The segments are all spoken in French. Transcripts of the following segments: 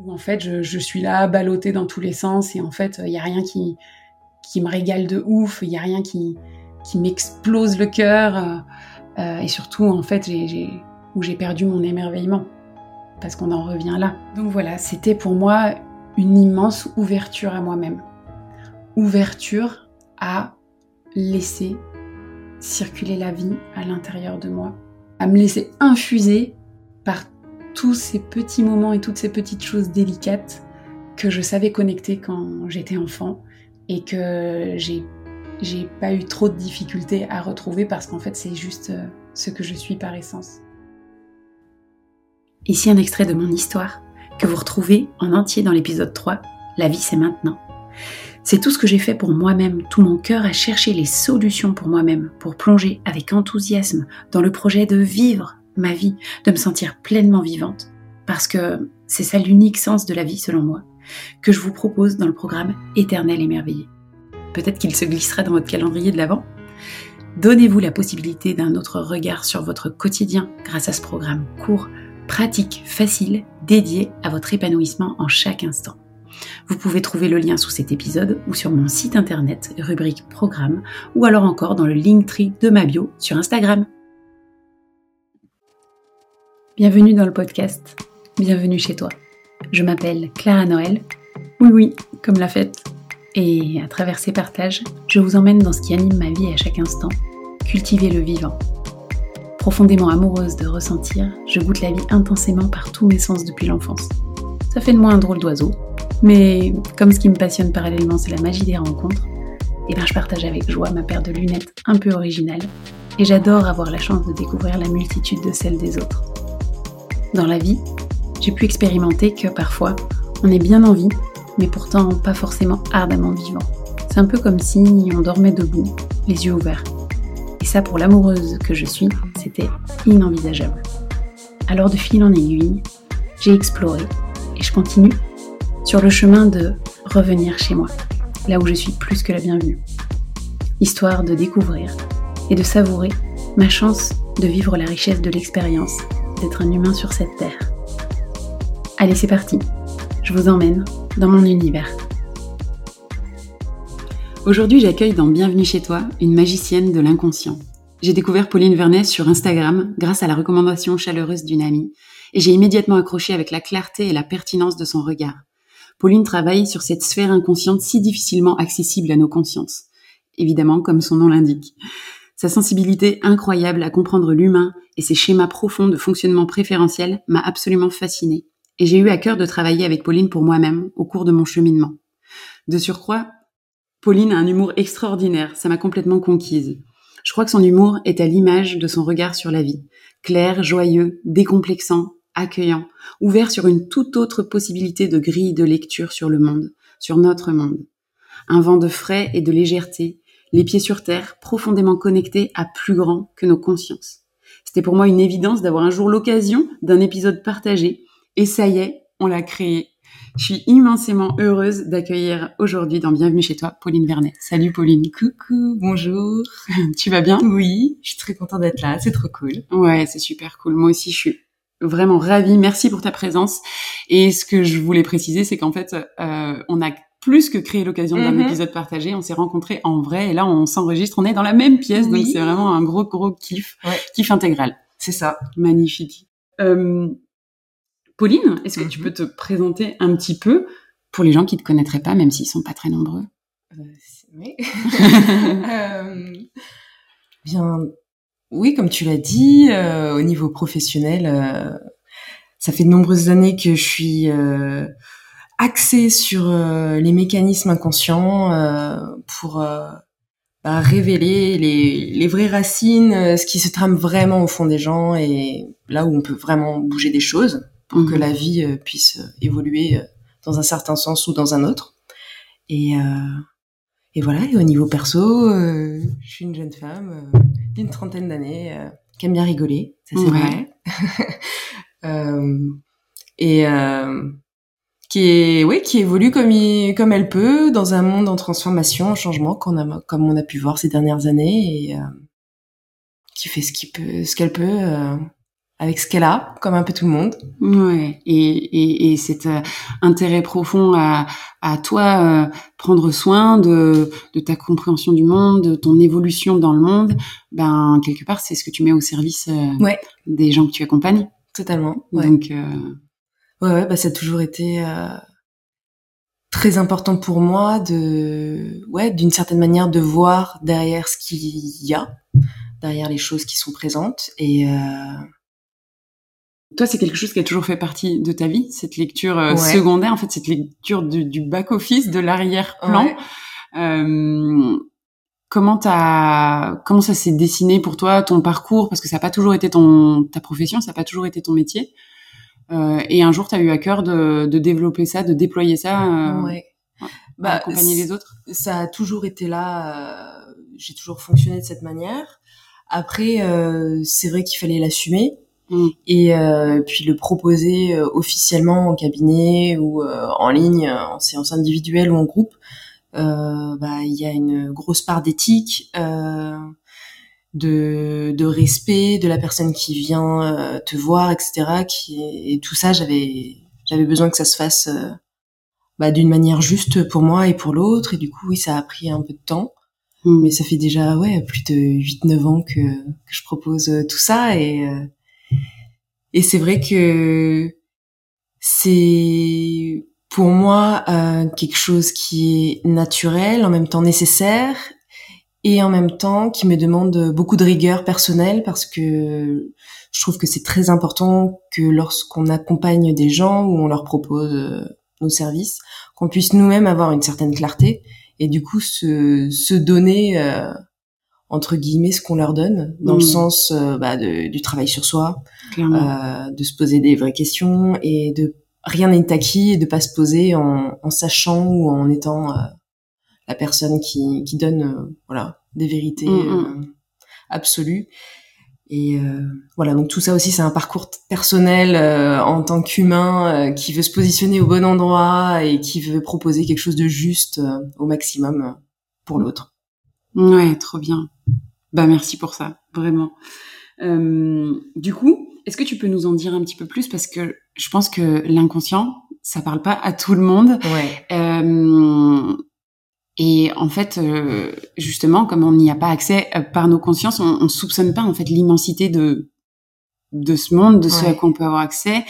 où en fait je, suis là ballottée dans tous les sens et en fait il n'y a rien qui, qui me régale de ouf, il n'y a rien qui, qui m'explose le cœur euh, euh, et surtout en fait où j'ai perdu mon émerveillement parce qu'on en revient là. Donc voilà, c'était pour moi une immense ouverture à moi-même. Ouverture à laisser circuler la vie à l'intérieur de moi, à me laisser infuser par tous ces petits moments et toutes ces petites choses délicates que je savais connecter quand j'étais enfant et que j'ai j'ai pas eu trop de difficultés à retrouver parce qu'en fait c'est juste euh, ce que je suis par essence. Ici un extrait de mon histoire que vous retrouvez en entier dans l'épisode 3, La vie c'est maintenant. C'est tout ce que j'ai fait pour moi-même, tout mon cœur à chercher les solutions pour moi-même, pour plonger avec enthousiasme dans le projet de vivre ma vie, de me sentir pleinement vivante, parce que c'est ça l'unique sens de la vie selon moi, que je vous propose dans le programme Éternel émerveillé. Peut-être qu'il se glissera dans votre calendrier de l'Avent. Donnez-vous la possibilité d'un autre regard sur votre quotidien grâce à ce programme court, pratique, facile, dédié à votre épanouissement en chaque instant. Vous pouvez trouver le lien sous cet épisode ou sur mon site internet, rubrique programme, ou alors encore dans le Linktree de ma bio sur Instagram. Bienvenue dans le podcast, bienvenue chez toi. Je m'appelle Clara Noël, oui oui, comme la fête. Et à travers ces partages, je vous emmène dans ce qui anime ma vie à chaque instant, cultiver le vivant. Profondément amoureuse de ressentir, je goûte la vie intensément par tous mes sens depuis l'enfance. Ça fait de moi un drôle d'oiseau, mais comme ce qui me passionne parallèlement, c'est la magie des rencontres, et eh ben je partage avec joie ma paire de lunettes un peu originale, et j'adore avoir la chance de découvrir la multitude de celles des autres. Dans la vie, j'ai pu expérimenter que parfois, on est bien en vie, mais pourtant pas forcément ardemment vivant. C'est un peu comme si on dormait debout, les yeux ouverts. Et ça, pour l'amoureuse que je suis, c'était inenvisageable. Alors de fil en aiguille, j'ai exploré, et je continue sur le chemin de revenir chez moi, là où je suis plus que la bienvenue. Histoire de découvrir et de savourer ma chance de vivre la richesse de l'expérience d'être un humain sur cette terre. Allez, c'est parti. Je vous emmène dans mon univers. Aujourd'hui, j'accueille dans Bienvenue chez toi une magicienne de l'inconscient. J'ai découvert Pauline Vernet sur Instagram grâce à la recommandation chaleureuse d'une amie et j'ai immédiatement accroché avec la clarté et la pertinence de son regard. Pauline travaille sur cette sphère inconsciente si difficilement accessible à nos consciences. Évidemment, comme son nom l'indique. Sa sensibilité incroyable à comprendre l'humain et ses schémas profonds de fonctionnement préférentiel m'a absolument fascinée. Et j'ai eu à cœur de travailler avec Pauline pour moi-même au cours de mon cheminement. De surcroît, Pauline a un humour extraordinaire, ça m'a complètement conquise. Je crois que son humour est à l'image de son regard sur la vie. Clair, joyeux, décomplexant, accueillant, ouvert sur une toute autre possibilité de grille de lecture sur le monde, sur notre monde. Un vent de frais et de légèreté, les pieds sur terre, profondément connectés à plus grand que nos consciences. C'était pour moi une évidence d'avoir un jour l'occasion d'un épisode partagé, et ça y est, on l'a créé. Je suis immensément heureuse d'accueillir aujourd'hui dans Bienvenue chez toi, Pauline Vernet. Salut Pauline. Coucou, bonjour. tu vas bien? Oui, je suis très contente d'être là, c'est trop cool. Ouais, c'est super cool. Moi aussi, je suis vraiment ravie. Merci pour ta présence. Et ce que je voulais préciser, c'est qu'en fait, euh, on a plus que créé l'occasion d'un mm-hmm. épisode partagé. On s'est rencontrés en vrai et là, on s'enregistre. On est dans la même pièce, donc c'est vraiment un gros, gros kiff, kiff intégral. C'est ça. Magnifique. Euh, Pauline, est-ce que tu mm-hmm. peux te présenter un petit peu pour les gens qui te connaîtraient pas, même s'ils sont pas très nombreux? Euh, Oui. euh, bien, oui, comme tu l'as dit, euh, au niveau professionnel, ça fait de nombreuses années que je suis euh, axée sur les mécanismes inconscients pour bah, révéler les, les, vraies racines, ce qui se trame vraiment au fond des gens et là où on peut vraiment bouger des choses pour que mhm. la vie puisse évoluer dans un certain sens ou dans un autre. Et, et voilà, et au niveau perso, je suis une jeune femme d'une trentaine d'années, euh, qui aime bien rigoler, ça c'est vrai. euh, et euh, qui est, oui, qui évolue comme comme elle peut dans un monde en transformation, en changement, qu'on a, comme on a pu voir ces dernières années, et euh, qui fait ce qu'il peut, ce qu'elle peut, euh, avec ce qu'elle a, comme un peu tout le monde. Ouais. Et, et, et cet euh, intérêt profond à, à toi euh, prendre soin de, de ta compréhension du monde, de ton évolution dans le monde, ben quelque part c'est ce que tu mets au service euh, Ouais. des gens que tu accompagnes. Totalement. Ouais. Donc euh, Ouais, ouais, bah ça a toujours été très important pour moi de, ouais, d'une certaine manière de voir derrière ce qu'il y a, derrière les choses qui sont présentes et euh, toi, c'est quelque chose qui a toujours fait partie de ta vie, cette lecture euh, Ouais. secondaire, en fait, cette lecture du, du back-office, de l'arrière-plan. Ouais. Euh, comment t'as, comment ça s'est dessiné pour toi, ton parcours, parce que ça n'a pas toujours été ton, ta profession, ça n'a pas toujours été ton métier. Euh, et un jour, tu as eu à cœur de, de développer ça, de déployer ça, euh, ouais. Bah, accompagner les autres? ça a toujours été là. euh, j'ai toujours fonctionné de cette manière. Après, euh, c'est vrai qu'il fallait l'assumer Mm. et euh, puis le proposer euh, officiellement en cabinet ou euh, en ligne, en séance individuelle ou en groupe. Euh, bah, il y a une grosse part d'éthique, de, de respect de la personne qui vient euh, te voir, etc. Qui, et tout ça, j'avais j'avais besoin que ça se fasse. euh, bah, d'une manière juste pour moi et pour l'autre. Et du coup, oui, ça a pris un peu de temps. Mm. Mais ça fait déjà ouais plus de 8-9 ans que, que je propose euh, tout ça. Et, euh, et c'est vrai que c'est pour moi euh, quelque chose qui est naturel, en même temps nécessaire, et en même temps qui me demande beaucoup de rigueur personnelle parce que je trouve que c'est très important que lorsqu'on accompagne des gens ou on leur propose euh, nos services, qu'on puisse nous-mêmes avoir une certaine clarté et du coup se, se donner euh, entre guillemets ce qu'on leur donne dans le sens euh, bah, de- du travail sur soi, euh, de se poser des vraies questions et de rien n'est acquis et de pas se poser en, en sachant ou en étant euh, la personne qui, qui donne euh, voilà des vérités Mm, euh, absolues et euh, voilà donc tout ça aussi c'est un parcours personnel euh, en tant qu'humain euh, qui veut se positionner au bon endroit et qui veut proposer quelque chose de juste euh, au maximum pour l'autre Ouais, trop bien. Bah merci pour ça, vraiment. Euh, du coup, est-ce que tu peux nous en dire un petit peu plus? Parce que je pense que l'inconscient, ça parle pas à tout le monde. ouais Euh, et en fait, euh, justement, comme on n'y a pas accès euh, par nos consciences, on, on soupçonne pas en fait l'immensité de de ce monde, de ce Ouais. à quoi on peut avoir accès.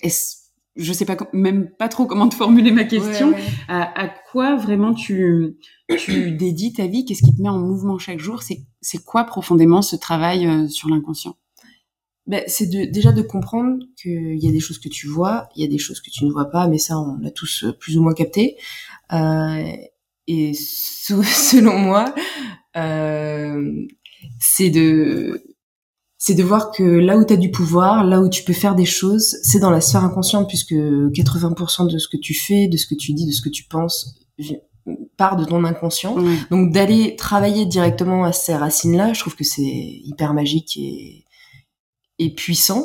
Est-ce- je sais pas même pas trop comment te formuler ma question. Ouais, ouais. À, à quoi vraiment tu tu dédies ta vie? Qu'est-ce qui te met en mouvement chaque jour? C'est c'est quoi profondément ce travail euh, sur l'inconscient? Ben, c'est de, déjà de comprendre qu'il y a des choses que tu vois, il y a des choses que tu ne vois pas, mais ça, on l'a tous euh, plus ou moins capté. Euh, et se- selon moi, euh, c'est de c'est de voir que là où tu as du pouvoir, là où tu peux faire des choses, c'est dans la sphère inconsciente, puisque 80% de ce que tu fais, de ce que tu dis, de ce que tu penses, part de ton inconscient. Donc d'aller travailler directement à ces racines-là, je trouve que c'est hyper magique et, et puissant,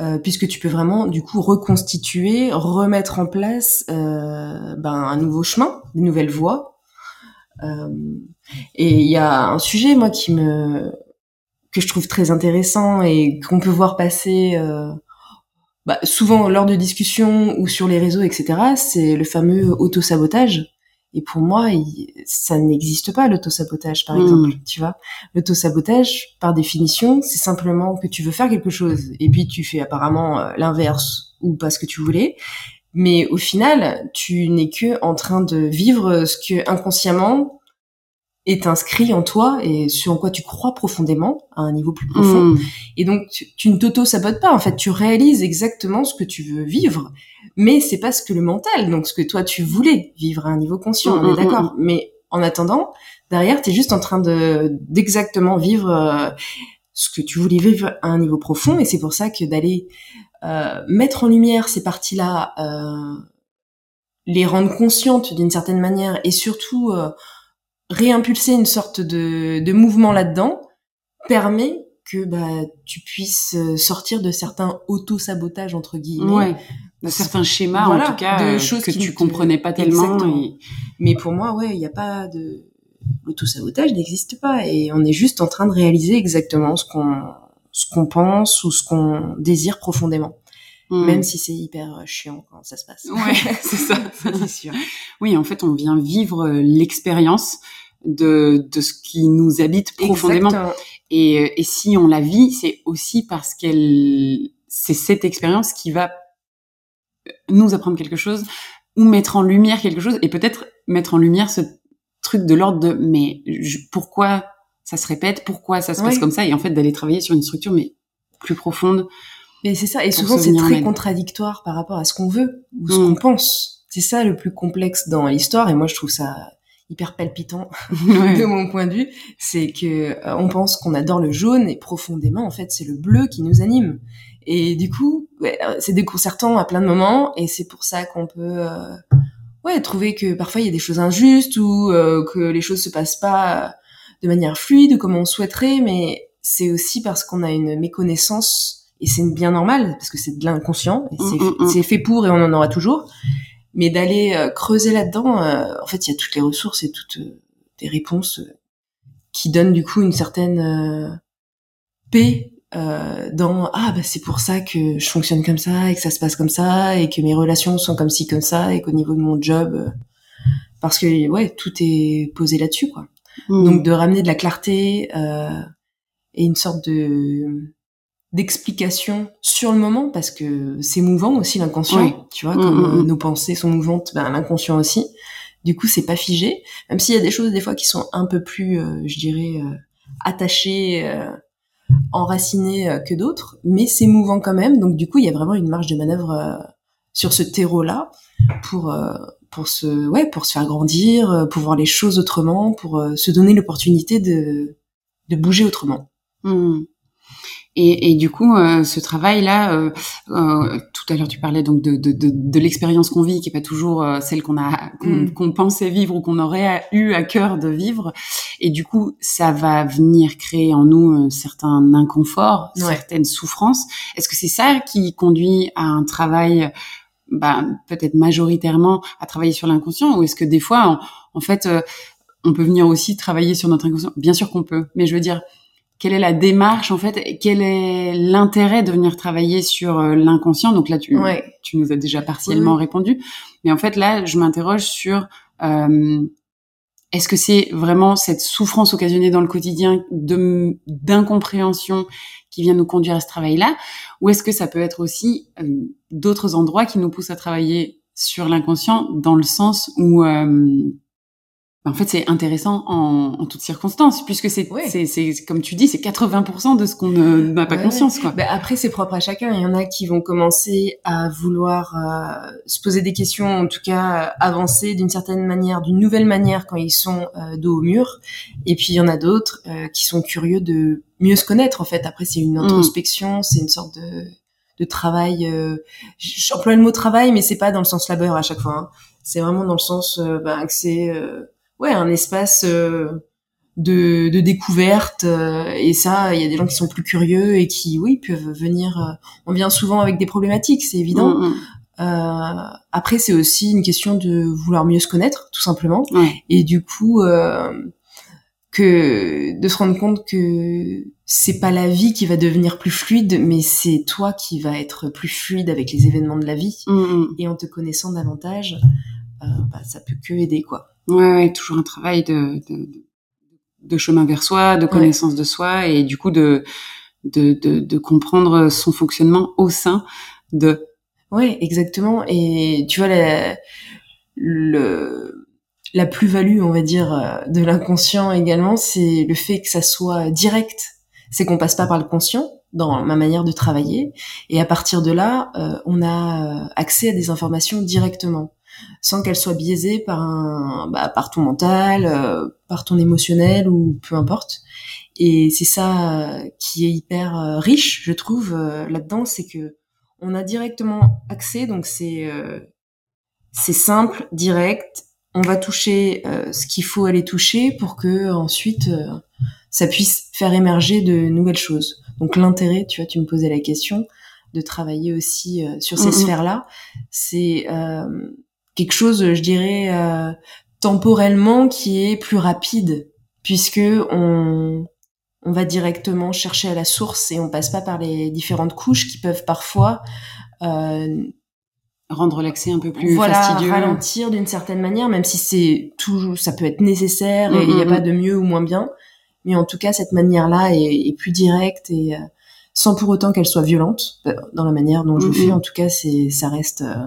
euh, puisque tu peux vraiment du coup reconstituer, remettre en place euh, ben, un nouveau chemin, des nouvelles voies. Euh, et il y a un sujet moi qui me que je trouve très intéressant et qu'on peut voir passer euh, bah, souvent lors de discussions ou sur les réseaux, etc. C'est le fameux autosabotage. Et pour moi, il- ça n'existe pas l'autosabotage, par Mm. exemple. Tu vois, l'autosabotage, par définition, c'est simplement que tu veux faire quelque chose et puis tu fais apparemment euh, l'inverse ou pas ce que tu voulais. Mais au final, tu n'es que en train de vivre ce que inconsciemment est inscrit en toi et ce en quoi tu crois profondément à un niveau plus profond. Mmh. Et donc, tu, tu ne t'auto-sabotes pas. En fait, tu réalises exactement ce que tu veux vivre, mais c'est pas ce que le mental, donc ce que toi tu voulais vivre à un niveau conscient. Mm, on mm, est d'accord. Mais en attendant, derrière, tu es juste en train de d'exactement vivre euh, ce que tu voulais vivre à un niveau profond. Et c'est pour ça que d'aller euh, mettre en lumière ces parties-là, euh, les rendre conscientes d'une certaine manière, et surtout euh, réimpulser une sorte de, de mouvement là-dedans, permet que bah tu puisses euh, sortir de certains auto-sabotages entre guillemets. Ouais. De certains schémas, Voilà, en tout cas, de euh, choses que qui tu comprenais pas tellement. Et- Mais pour moi, ouais, il n'y a pas de l'auto-sabotage n'existe pas et on est juste en train de réaliser exactement ce qu'on ce qu'on pense ou ce qu'on désire profondément. Hmm. Même si c'est hyper euh, chiant quand ça se passe. Ouais, c'est ça, ça c'est sûr. Oui, en fait, on vient vivre euh, l'expérience de, de ce qui nous habite profondément. Exactement. Et, et si on la vit, c'est aussi parce qu'elle, c'est cette expérience qui va nous apprendre quelque chose ou mettre en lumière quelque chose et peut-être mettre en lumière ce truc de l'ordre de mais je- pourquoi ça se répète, pourquoi ça se passe comme ça? Et en fait d'aller travailler sur une structure mais plus profonde. Mais c'est ça, et souvent c'est très contradictoire par rapport à ce qu'on veut ou ce Mm. qu'on pense. C'est ça le plus complexe dans l'histoire, et moi je trouve ça hyper palpitant Ouais. de mon point de vue, c'est que euh, on pense qu'on adore le jaune et profondément en fait c'est le bleu qui nous anime. Et du coup, ouais, euh, c'est déconcertant à plein de moments et c'est pour ça qu'on peut euh, ouais trouver que parfois il y a des choses injustes ou euh, que les choses se passent pas de manière fluide comme on souhaiterait, mais c'est aussi parce qu'on a une méconnaissance et c'est bien normal parce que c'est de l'inconscient et c'est Mm, mm, mm. c'est fait pour et on en aura toujours. Mais d'aller euh, creuser là-dedans, en fait, il y a toutes les ressources et toutes des réponses qui donnent du coup une certaine paix euh, dans ah bah c'est pour ça que je fonctionne comme ça et que ça se passe comme ça et que mes relations sont comme ci comme ça et qu'au niveau de mon job euh, parce que ouais tout est posé là-dessus quoi. Mm. Donc de ramener de la clarté euh, et une sorte de d'explication sur le moment parce que c'est mouvant aussi l'inconscient, Oui. tu vois, Mm, comme mm. nos pensées sont mouvantes, ben l'inconscient aussi. Du coup, c'est pas figé, même s'il y a des choses des fois qui sont un peu plus, euh, je dirais, euh, attachées, enracinées euh, que d'autres, mais c'est mouvant quand même. Donc du coup, il y a vraiment une marge de manœuvre euh, sur ce terreau-là pour euh, pour se ouais pour se faire grandir, pour voir les choses autrement, pour se donner l'opportunité de de bouger autrement. Hmm. Et, et du coup, euh, ce travail-là, euh, euh, tout à l'heure tu parlais donc de, de, de, de l'expérience qu'on vit, qui est pas toujours euh, celle qu'on a, qu'on, Mm. qu'on pensait vivre ou qu'on aurait eu à cœur de vivre. Et du coup, ça va venir créer en nous un certain inconfort, Ouais. certaines souffrances. Est-ce que c'est ça qui conduit à un travail, bah, peut-être majoritairement à travailler sur l'inconscient, ou est-ce que des fois, en, en fait, euh, on peut venir aussi travailler sur notre inconscient? Bien sûr qu'on peut, mais je veux dire quelle est la démarche en fait Quel est l'intérêt de venir travailler sur euh, l'inconscient? Donc là, tu, Ouais. tu nous as déjà partiellement Oui, répondu, mais en fait là, je m'interroge sur euh, est-ce que c'est vraiment cette souffrance occasionnée dans le quotidien de d'incompréhension qui vient nous conduire à ce travail-là, ou est-ce que ça peut être aussi euh, d'autres endroits qui nous poussent à travailler sur l'inconscient dans le sens où euh, en fait, c'est intéressant en, en toutes circonstances, puisque c'est, c'est, c'est, comme tu dis, c'est 80% de ce qu'on n'a pas Ouais, conscience, quoi. Ben après, c'est propre à chacun. Il y en a qui vont commencer à vouloir euh, se poser des questions, en tout cas euh, avancer d'une certaine manière, d'une nouvelle manière quand ils sont euh, dos au mur. Et puis il y en a d'autres euh, qui sont curieux de mieux se connaître. En fait, après c'est une introspection, c'est une sorte de, de travail. Euh, J'emploie le mot travail, mais c'est pas dans le sens labeur à chaque fois. hein. C'est vraiment dans le sens ben, que c'est euh, ouais un espace. euh, de, de découverte euh, et ça il y a des gens qui sont plus curieux et qui oui peuvent venir euh, on vient souvent avec des problématiques c'est évident Mm, mm. Euh, après c'est aussi une question de vouloir mieux se connaître tout simplement Ouais. et du coup euh, que de se rendre compte que c'est pas la vie qui va devenir plus fluide mais c'est toi qui va être plus fluide avec les événements de la vie mm. et en te connaissant davantage euh, bah, ça peut que aider quoi Ouais, ouais, toujours un travail de, de, de chemin vers soi, de connaissance de soi, et du coup de, de, de, de comprendre son fonctionnement au sein de. Ouais, exactement. Et tu vois, la, le, la plus-value, on va dire, euh, de l'inconscient également, c'est le fait que ça soit direct. C'est qu'on passe pas par le conscient dans ma manière de travailler. Et à partir de là, euh, on a euh, accès à des informations directement, sans qu'elles soient biaisées par un, bah, par ton mental, euh, par ton émotionnel ou peu importe. Et c'est ça qui est hyper euh, riche, je trouve, euh, là-dedans, c'est que on a directement accès, donc c'est euh, c'est simple, direct. On va toucher euh, ce qu'il faut aller toucher pour que ensuite euh, ça puisse faire émerger de nouvelles choses. Donc l'intérêt, tu vois, tu me posais la question de travailler aussi euh, sur ces Mhm. sphères-là, c'est euh, quelque chose, je dirais, euh, temporellement qui est plus rapide, puisque on on va directement chercher à la source et on passe pas par les différentes couches qui peuvent parfois euh, rendre l'accès un peu plus voilà, fastidieux. ralentir d'une certaine manière, même si c'est toujours, ça peut être nécessaire et il n'y a pas de mieux ou moins bien. Mais en tout cas, cette manière-là est, est plus directe et euh, sans pour autant qu'elle soit violente euh, dans la manière dont je le fais. En tout cas, c'est, ça reste euh,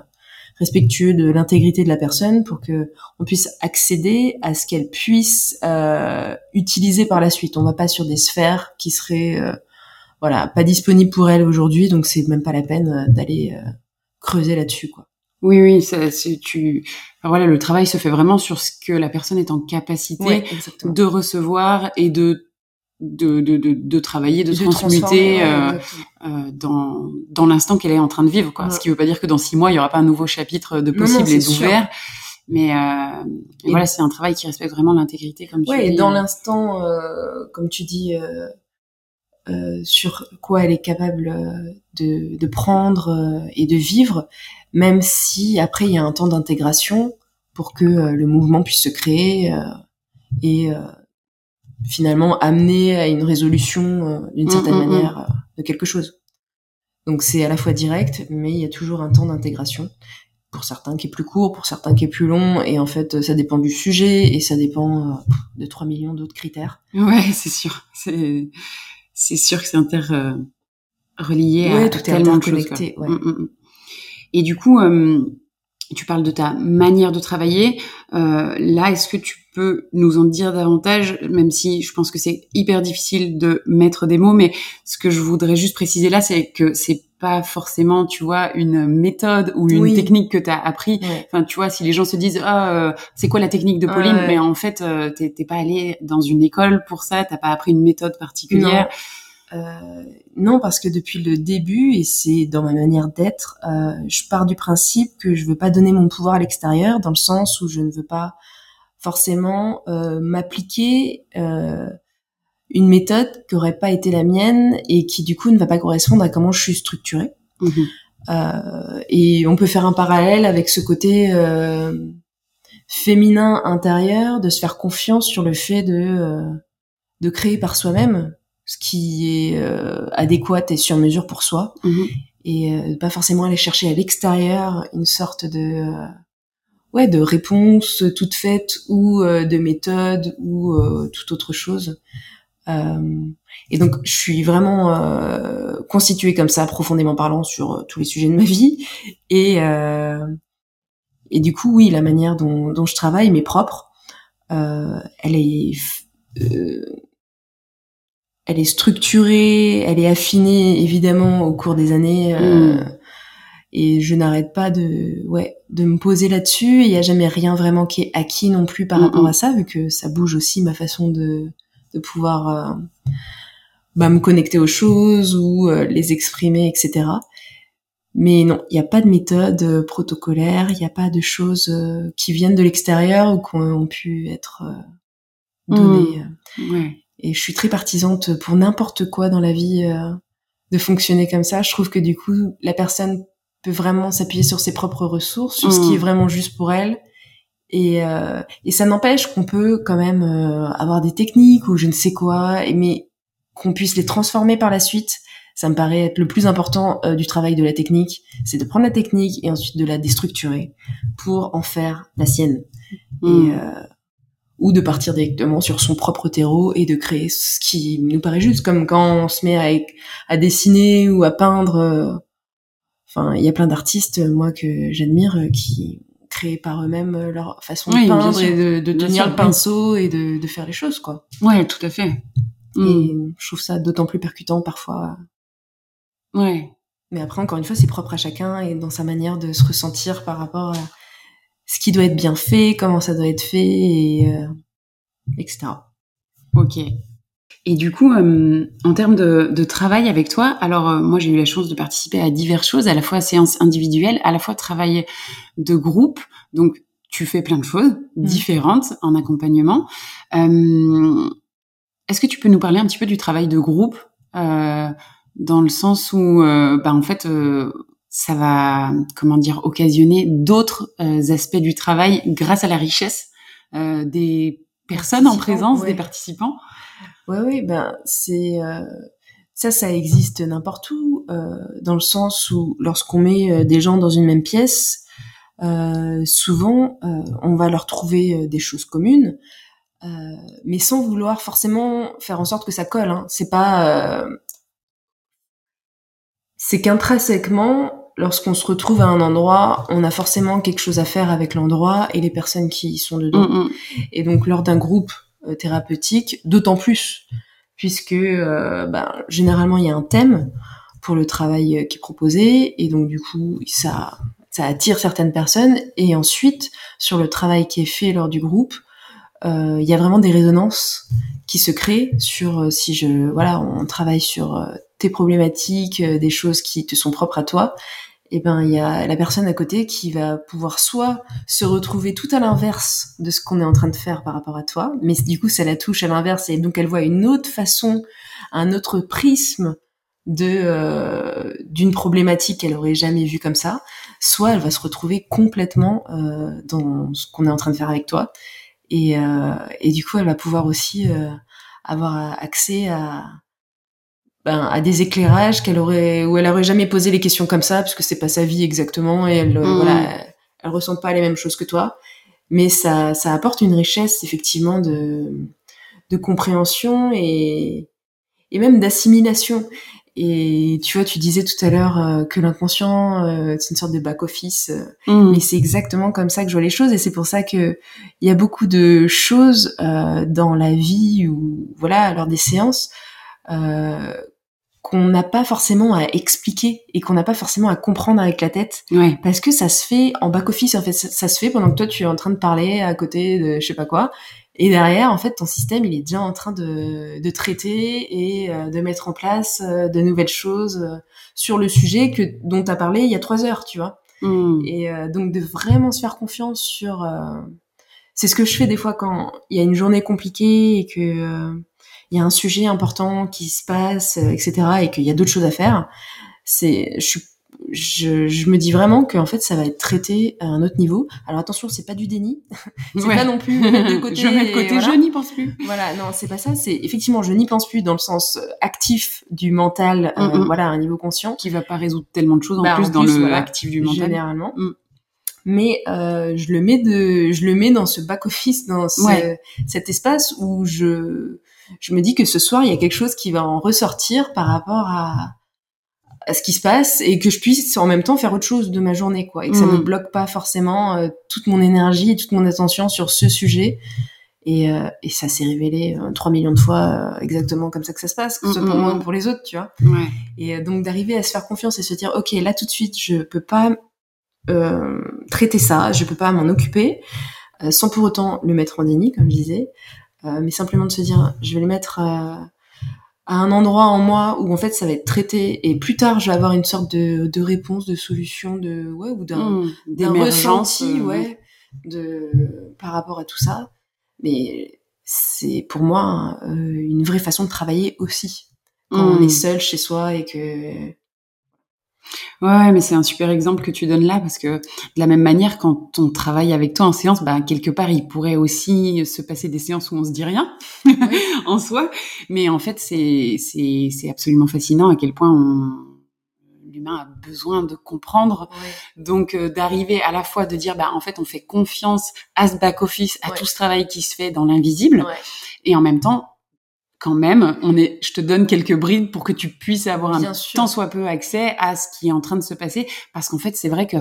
respectueux de l'intégrité de la personne pour que on puisse accéder à ce qu'elle puisse euh, utiliser par la suite. On va pas sur des sphères qui seraient euh, voilà pas disponibles pour elle aujourd'hui, donc c'est même pas la peine euh, d'aller euh, creuser là-dessus quoi. Oui, oui, ça, c'est tu. enfin, voilà, le travail se fait vraiment sur ce que la personne est en capacité de recevoir et de de, de, de, de travailler, de, De transmuter euh, euh, dans, dans l'instant qu'elle est en train de vivre. Quoi. Ouais. Ce qui veut pas dire que dans six mois, il y aura pas un nouveau chapitre de possible non, et d'ouvert. Mais euh, et Et- voilà, c'est un travail qui respecte vraiment l'intégrité, comme tu Ouais, et dis. dans l'instant, euh, comme tu dis, euh, euh, sur quoi elle est capable de, de prendre euh, et de vivre, même si après il y a un temps d'intégration pour que le mouvement puisse se créer euh, et euh, finalement amener à une résolution euh, d'une Mm, certaine mm, mm. manière euh, de quelque chose. Donc c'est à la fois direct, mais il y a toujours un temps d'intégration. Pour certains qui est plus court, pour certains qui est plus long, et en fait ça dépend du sujet et ça dépend euh, de 3 millions d'autres critères. Ouais, c'est sûr. C'est c'est sûr que c'est inter relié Ouais, à tout est tellement de choses. ouais. Et du coup, euh, tu parles de ta manière de travailler. Euh, là, est-ce que tu peux nous en dire davantage, même si je pense que c'est hyper difficile de mettre des mots, mais ce que je voudrais juste préciser là, c'est que c'est pas forcément, tu vois, une méthode ou une Oui. technique que tu as appris. Ouais. Enfin, tu vois, si les gens se disent ah euh, c'est quoi la technique de Pauline, Ouais. mais en fait euh, t'es pas allé dans une école pour ça, t'as pas appris une méthode particulière. Non, parce que depuis le début, et c'est dans ma manière d'être, euh, je pars du principe que je veux pas donner mon pouvoir à l'extérieur, dans le sens où je ne veux pas forcément euh, m'appliquer euh, une méthode qui aurait pas été la mienne et qui du coup ne va pas correspondre à comment je suis structurée. Euh, et on peut faire un parallèle avec ce côté euh, féminin intérieur, de se faire confiance sur le fait de euh, de créer par soi-même ce qui est euh, adéquat et sur mesure pour soi, Mhm. et euh, pas forcément aller chercher à l'extérieur une sorte de euh, ouais de réponse toute faite ou euh, de méthode ou euh, toute autre chose. Euh, et donc, je suis vraiment euh, constituée comme ça, profondément parlant, sur tous les sujets de ma vie. Et, euh, et du coup, oui, la manière dont, dont je travaille m'est propre. Euh, elle est, euh, elle est structurée, elle est affinée évidemment au cours des années. euh, Mm. Et je n'arrête pas de, ouais, de me poser là-dessus. Il n'y a jamais rien vraiment qui est acquis non plus par Mm, rapport mm. à ça, vu que ça bouge aussi ma façon de, de pouvoir euh, bah, me connecter aux choses ou euh, les exprimer, etc. Mais non, il n'y a pas de méthode euh, protocolaire, il n'y a pas de choses euh, qui viennent de l'extérieur ou qui ont pu être euh, données. Ouais. Et je suis très partisante pour n'importe quoi dans la vie euh, de fonctionner comme ça. Je trouve que du coup, la personne peut vraiment s'appuyer sur ses propres ressources, sur ce qui est vraiment juste pour elle. Et, euh, et ça n'empêche qu'on peut quand même euh, avoir des techniques ou je ne sais quoi, mais qu'on puisse les transformer par la suite. Ça me paraît être le plus important euh, du travail de la technique, c'est de prendre la technique et ensuite de la déstructurer pour en faire la sienne. Mm. Et, euh, ou de partir directement sur son propre terreau et de créer ce qui nous paraît juste, comme quand on se met à, à dessiner ou à peindre. euh, Enfin, il y a plein d'artistes, euh, moi, que j'admire, euh, qui créent par eux-mêmes leur façon Oui, de peindre et de, tenir sûr, le pinceau et de, de faire les choses, quoi. Ouais, tout à fait. Mm. Et je trouve ça d'autant plus percutant parfois. Ouais. Mais après, encore une fois, c'est propre à chacun et dans sa manière de se ressentir par rapport à ce qui doit être bien fait, comment ça doit être fait, et, euh, etc. Ok. Et du coup, euh, en termes de, de travail avec toi, alors euh, moi j'ai eu la chance de participer à diverses choses, à la fois séances individuelles, à la fois travail de groupe. Donc tu fais plein de choses différentes en accompagnement. Euh, Est-ce que tu peux nous parler un petit peu du travail de groupe euh, dans le sens où, euh, bah, en fait, euh, ça va, comment dire, occasionner d'autres euh, aspects du travail grâce à la richesse euh, des personnes en présence, ouais. des participants. Ouais, oui, ben c'est ça, ça existe n'importe où, dans le sens où lorsqu'on met des gens dans une même pièce, souvent on va leur trouver des choses communes, mais sans vouloir forcément faire en sorte que ça colle. Hein. C'est pas c'est qu'intrinsèquement, lorsqu'on se retrouve à un endroit, on a forcément quelque chose à faire avec l'endroit et les personnes qui y sont dedans. Mm, mm. Et donc, lors d'un groupe euh, thérapeutique, d'autant plus, puisque euh, ben, généralement, il y a un thème pour le travail euh, qui est proposé, et donc, du coup, ça, ça attire certaines personnes. Et ensuite, sur le travail qui est fait lors du groupe, il y a vraiment des résonances qui se créent sur si je voilà on travaille sur tes problématiques, euh, des choses qui te sont propres à toi, et eh ben il y a la personne à côté qui va pouvoir soit se retrouver tout à l'inverse de ce qu'on est en train de faire par rapport à toi, mais du coup ça la touche à l'inverse et donc elle voit une autre façon, un autre prisme de euh, d'une problématique qu'elle aurait jamais vue comme ça, soit elle va se retrouver complètement euh, dans ce qu'on est en train de faire avec toi et, et du coup elle va pouvoir aussi avoir accès à ben, à des éclairages qu'elle aurait où elle aurait jamais posé les questions comme ça parce que c'est pas sa vie exactement et elle mmh. voilà elle ressent pas les mêmes choses que toi mais ça ça apporte une richesse effectivement de de compréhension et et même d'assimilation et tu vois, tu disais tout à l'heure euh, que l'inconscient, euh, c'est une sorte de back-office. Euh, mmh. Mais c'est exactement comme ça que je vois les choses. Et c'est pour ça que il y a beaucoup de choses dans la vie ou voilà, lors des séances, qu'on n'a pas forcément à expliquer et qu'on n'a pas forcément à comprendre avec la tête ouais. parce que ça se fait en back office en fait ça, se fait pendant que toi tu es en train de parler à côté de je sais pas quoi et derrière en fait ton système il est déjà en train de, de traiter et euh, de mettre en place euh, de nouvelles choses euh, sur le sujet que dont tu as parlé il y a trois heures tu vois mmh. et donc de vraiment se faire confiance sur c'est ce que je fais des fois quand il y a une journée compliquée et que il y a un sujet important qui se passe, euh, etc., et qu'il y a d'autres choses à faire, c'est, je, je, je, me dis vraiment qu'en fait, ça va être traité à un autre niveau. Alors attention, c'est pas du déni, c'est pas non plus de côté. je mets de côté, je n'y pense plus. Voilà, non, c'est pas ça. C'est effectivement, je n'y pense plus dans le sens euh, actif du mental, euh, voilà, à un niveau conscient, qui va pas résoudre tellement de choses en bah, plus dans le actif du mental. Généralement. Mm. Mais euh, je le mets de je le mets dans ce back office dans ce, cet espace où je je me dis que ce soir, il y a quelque chose qui va en ressortir par rapport à, à ce qui se passe et que je puisse en même temps faire autre chose de ma journée, quoi. Et que ça ne mm. bloque pas forcément euh, toute mon énergie et toute mon attention sur ce sujet. Et, euh, et ça s'est révélé euh, 3 millions de fois euh, exactement comme ça que ça se passe, que ce soit pour mm, moi mm, ou pour les autres, tu vois. Ouais. Et donc d'arriver à se faire confiance et se dire, ok, là tout de suite, je peux pas traiter ça, je peux pas m'en occuper, sans pour autant le mettre en déni, comme je disais. Euh, mais simplement de se dire, je vais le mettre à, euh, à un endroit en moi où en fait ça va être traité et plus tard je vais avoir une sorte de, de réponse, de solution, de ouais ou d'un mmh, ressenti, euh, ouais, de par rapport à tout ça. Mais c'est pour moi une vraie façon de travailler aussi quand on est mmh. seul chez soi et que Ouais, mais c'est un super exemple que tu donnes là parce que de la même manière, quand on travaille avec toi en séance, bah, quelque part, il pourrait aussi se passer des séances où on se dit rien en soi. Mais en fait, c'est, c'est, c'est absolument fascinant à quel point on, l'humain a besoin de comprendre. Donc euh, d'arriver à la fois de dire, bah, en fait, on fait confiance à ce back-office, à tout ce travail qui se fait dans l'invisible. Et en même temps, quand même, on est, je te donne quelques brides pour que tu puisses avoir un tant soit peu accès à ce qui est en train de se passer, parce qu'en fait, c'est vrai que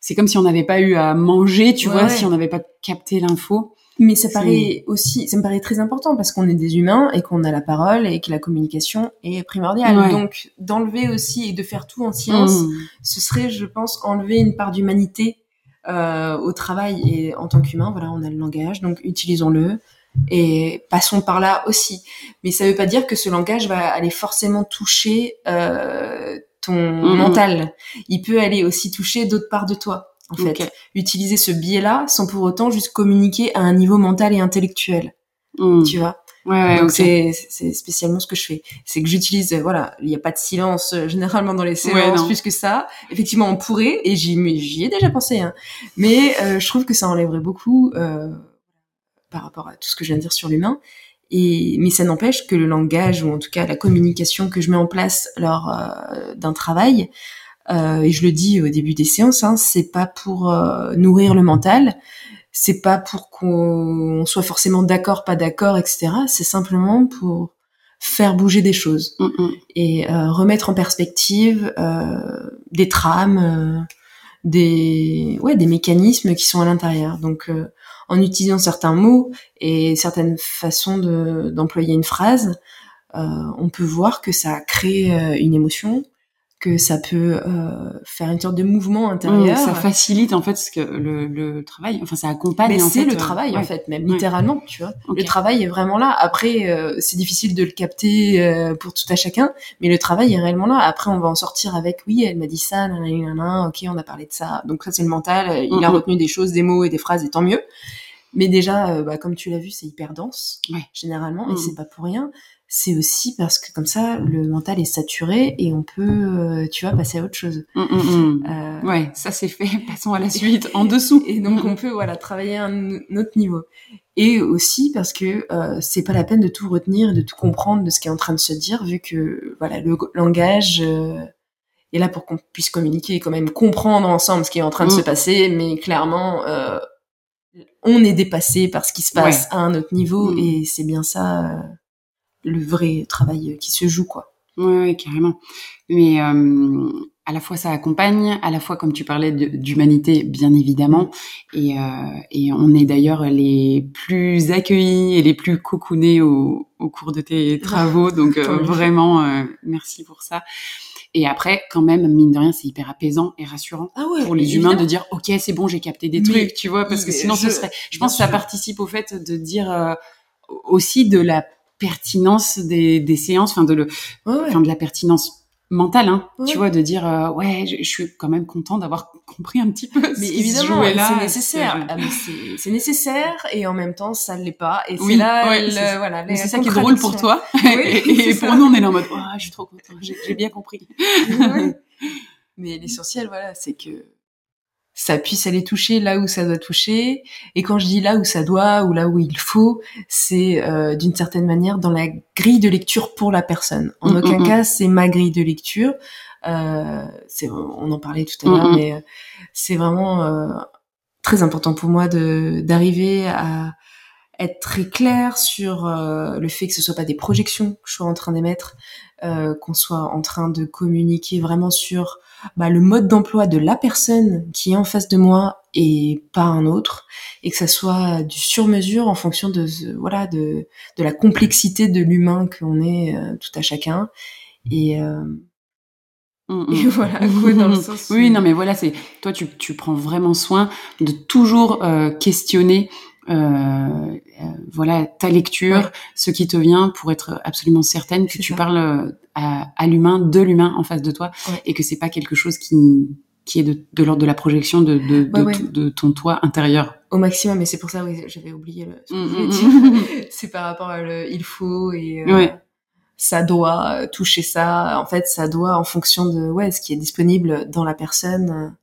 c'est comme si on n'avait pas eu à manger, tu vois, si on n'avait pas capté l'info. Mais ça paraît aussi, ça me paraît très important parce qu'on est des humains et qu'on a la parole et que la communication est primordiale. Donc, d'enlever aussi et de faire tout en silence, mmh. ce serait, je pense, enlever une part d'humanité euh, au travail et en tant qu'humain. Voilà, on a le langage, donc utilisons-le et passons par là aussi. Mais ça ne veut pas dire que ce langage va aller forcément toucher euh, ton mhm. mental. Il peut aller aussi toucher d'autres parts de toi. En fait, utiliser ce biais-là sans pour autant juste communiquer à un niveau mental et intellectuel. Mhm. Tu vois? Ouais, Donc c'est spécialement ce que je fais. C'est que j'utilise, voilà, il n'y a pas de silence euh, généralement dans les séances plus que ça. Effectivement, on pourrait, et j'y ai déjà pensé, hein. mais euh, je trouve que ça enlèverait beaucoup euh, par rapport à tout ce que je viens de dire sur l'humain. Et mais ça n'empêche que le langage ou en tout cas la communication que je mets en place lors euh, d'un travail, euh, et je le dis au début des séances, hein, c'est pas pour euh, nourrir le mental, c'est pas pour qu'on soit forcément d'accord, pas d'accord, etc. C'est simplement pour faire bouger des choses Mm, mm. et remettre en perspective des trames, des ouais des mécanismes qui sont à l'intérieur. Donc en utilisant certains mots et certaines façons de d'employer une phrase, euh, on peut voir que ça crée euh, une émotion, que ça peut euh, faire une sorte de mouvement intérieur. Mm, ça facilite en fait ce que le, le travail, enfin ça accompagne. Mais c'est le euh, travail en fait, même Ouais. littéralement, tu vois. Le travail est vraiment là. Après, euh, c'est difficile de le capter euh, pour tout à chacun, mais le travail est réellement là. Après, on va en sortir avec, oui, elle m'a dit ça, nanana, nanana, ok, on a parlé de ça. Donc ça, c'est le mental. euh, Il a Mhm. retenu des choses, des mots et des phrases, et tant mieux. Mais déjà, bah, comme tu l'as vu, c'est hyper dense, Ouais. généralement, et c'est pas pour rien. C'est aussi parce que comme ça, le mental est saturé et on peut, euh, tu vois, passer à autre chose. Mm, mm, mm. Euh, Ouais, ça c'est fait. Passons à la suite. En dessous. et donc on peut voilà travailler à un autre niveau. Et aussi parce que euh, c'est pas la peine de tout retenir, et de tout comprendre de ce qui est en train de se dire, vu que voilà le langage euh, est là pour qu'on puisse communiquer et quand même comprendre ensemble ce qui est en train de Mm. se passer, mais clairement euh, on est dépassé par ce qui se passe Ouais. à un autre niveau et c'est bien ça le vrai travail qui se joue quoi. Ouais, ouais, carrément. Mais euh, à la fois ça accompagne, à la fois comme tu parlais d'humanité, bien évidemment, et, euh, et on est d'ailleurs les plus accueillis et les plus cocoonés au, au cours de tes travaux, donc euh, vraiment euh, merci pour ça. Et après, quand même, mine de rien, c'est hyper apaisant et rassurant Ah ouais. pour les humains de dire ok c'est bon j'ai capté des Mais- trucs tu vois parce que sinon je- ce serait je pense que ça participe au fait de dire euh, aussi de la pertinence des, des séances enfin de le Ouais, enfin de la pertinence mentale hein Ouais. tu vois de dire euh, ouais je, je suis quand même content d'avoir compris un petit peu Mais évidemment, c'est nécessaire. C'est- Ah, c'est- nécessaire et en même temps, ça ne l'est pas. Et Oui, c'est là, ouais, c'est- voilà, ça qui est drôle pour toi Oui, et, pour nous on est là en mode oh, je suis trop content j'ai j'ai bien compris Oui. Mais l'essentiel, voilà, c'est que ça puisse aller toucher là où ça doit toucher. Et quand je dis là où ça doit ou là où il faut, c'est euh, d'une certaine manière dans la grille de lecture pour la personne. En Mm, aucun mm, mm. cas, c'est ma grille de lecture. Euh, on en parlait tout à l'heure, mais euh, c'est vraiment euh, très important pour moi de d'arriver à être très clair sur euh, le fait que ce soit pas des projections que je sois en train d'émettre, euh, qu'on soit en train de communiquer vraiment sur bah, le mode d'emploi de la personne qui est en face de moi et pas un autre, et que ça soit du sur-mesure en fonction de ce- voilà de de la complexité de l'humain qu'on est euh, tout à chacun. Et, euh, Mm, et mm. voilà, quoi, dans le sens. Oui, où- non, mais voilà, c'est toi, tu, tu prends vraiment soin de toujours euh, questionner, euh, euh, voilà, ta lecture, Ouais. ce qui te vient, pour être absolument certaine que tu ça. parles euh, à, à l'humain, de l'humain en face de toi, Ouais. et que c'est pas quelque chose qui qui est de, de l'ordre de la projection de de, de, Ouais, ton toi intérieur. Au maximum, et c'est pour ça, oui, j'avais oublié le, Mm, mm, mm. c'est par rapport à le il faut et euh, Ouais. ça doit euh, toucher ça. En fait, ça doit en fonction de ouais ce qui est disponible dans la personne.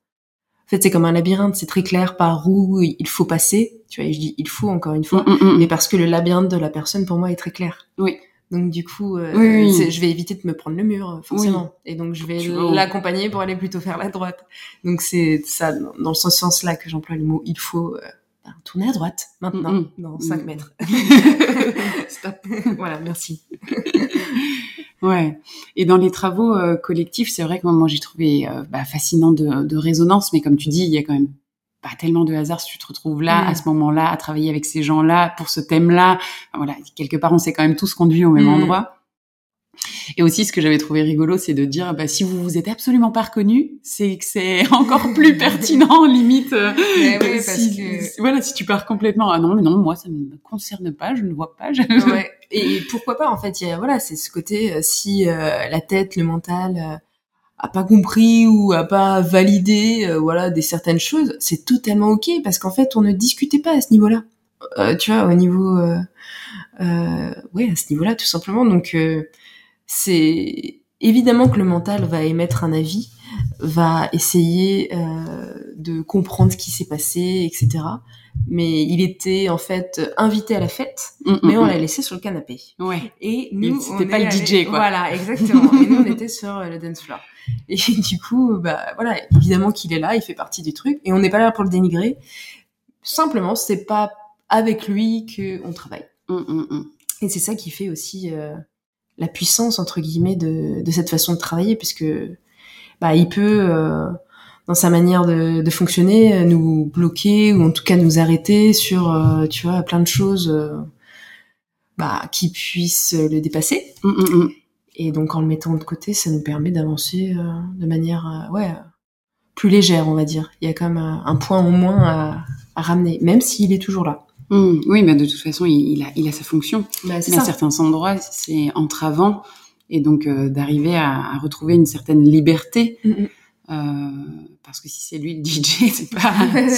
En fait, c'est comme un labyrinthe, c'est très clair par où il faut passer. Tu vois, et je dis il faut encore une fois, Mm, mm, mm. mais parce que le labyrinthe de la personne pour moi est très clair. Oui. Donc du coup, euh, Oui, oui. c'est- je vais éviter de me prendre le mur forcément, et donc je vais l'accompagner pour aller plutôt vers la droite. Donc c'est ça dans ce sens-là que j'emploie le mot il faut. euh, ben, tourner à droite maintenant Mm, mm. dans 5 Mm. mètres. Stop. voilà, merci. Ouais. Et dans les travaux euh, collectifs, c'est vrai que moi, moi j'ai trouvé euh, bah, fascinant de, de résonance, mais comme tu dis, il y a quand même pas tellement de hasard si tu te retrouves là, Mm. à ce moment-là, à travailler avec ces gens-là, pour ce thème-là. Voilà, quelque part, on s'est quand même tous conduits au même Mm. endroit. Et aussi, ce que j'avais trouvé rigolo, c'est de dire, bah, si vous vous êtes absolument pas reconnus, c'est que c'est encore plus pertinent, limite. euh, Mais oui, parce si, que- si- voilà, si tu pars complètement, ah non, mais non, moi, ça ne me concerne pas, je ne vois pas. je- ouais. Et pourquoi pas en fait, y a, voilà, c'est ce côté euh, si euh, la tête, le mental euh, a pas compris ou a pas validé euh, voilà des certaines choses, c'est totalement ok parce qu'en fait on ne discutait pas à ce niveau-là. Euh, tu vois, au niveau euh, euh, ouais, à ce niveau-là tout simplement. Donc euh, c'est évidemment que le mental va émettre un avis, va essayer euh, de comprendre ce qui s'est passé, etc. Mais il était en fait invité à la fête, Mm, mais mm, on mm. l'a laissé sur le canapé. Ouais. Et nous, c'était pas le allé- DJ, quoi. Voilà, exactement. Et nous, on était sur euh, le dance floor. Et du coup, bah voilà, évidemment qu'il est là, il fait partie du truc, et on n'est pas là pour le dénigrer. Simplement, c'est pas avec lui que on travaille. Et c'est ça qui fait aussi euh, la puissance entre guillemets de, de cette façon de travailler, puisque bah il peut euh, dans sa manière de, de fonctionner euh, nous bloquer ou en tout cas nous arrêter sur euh, tu vois plein de choses euh, bah, qui puissent le dépasser. Mm, mm, mm. Et donc en le mettant de côté, ça nous permet d'avancer de manière ouais plus légère, on va dire. Il y a quand même un, un point au moins à, à ramener, même s'il est toujours là. Mm. Oui, mais de toute façon, il, il a, il a sa fonction. Bah, Mais à certains endroits, c'est entravant. Et donc, euh, d'arriver à, à retrouver une certaine liberté. Mm, mm. euh, parce que si c'est lui le DJ, c'est pas,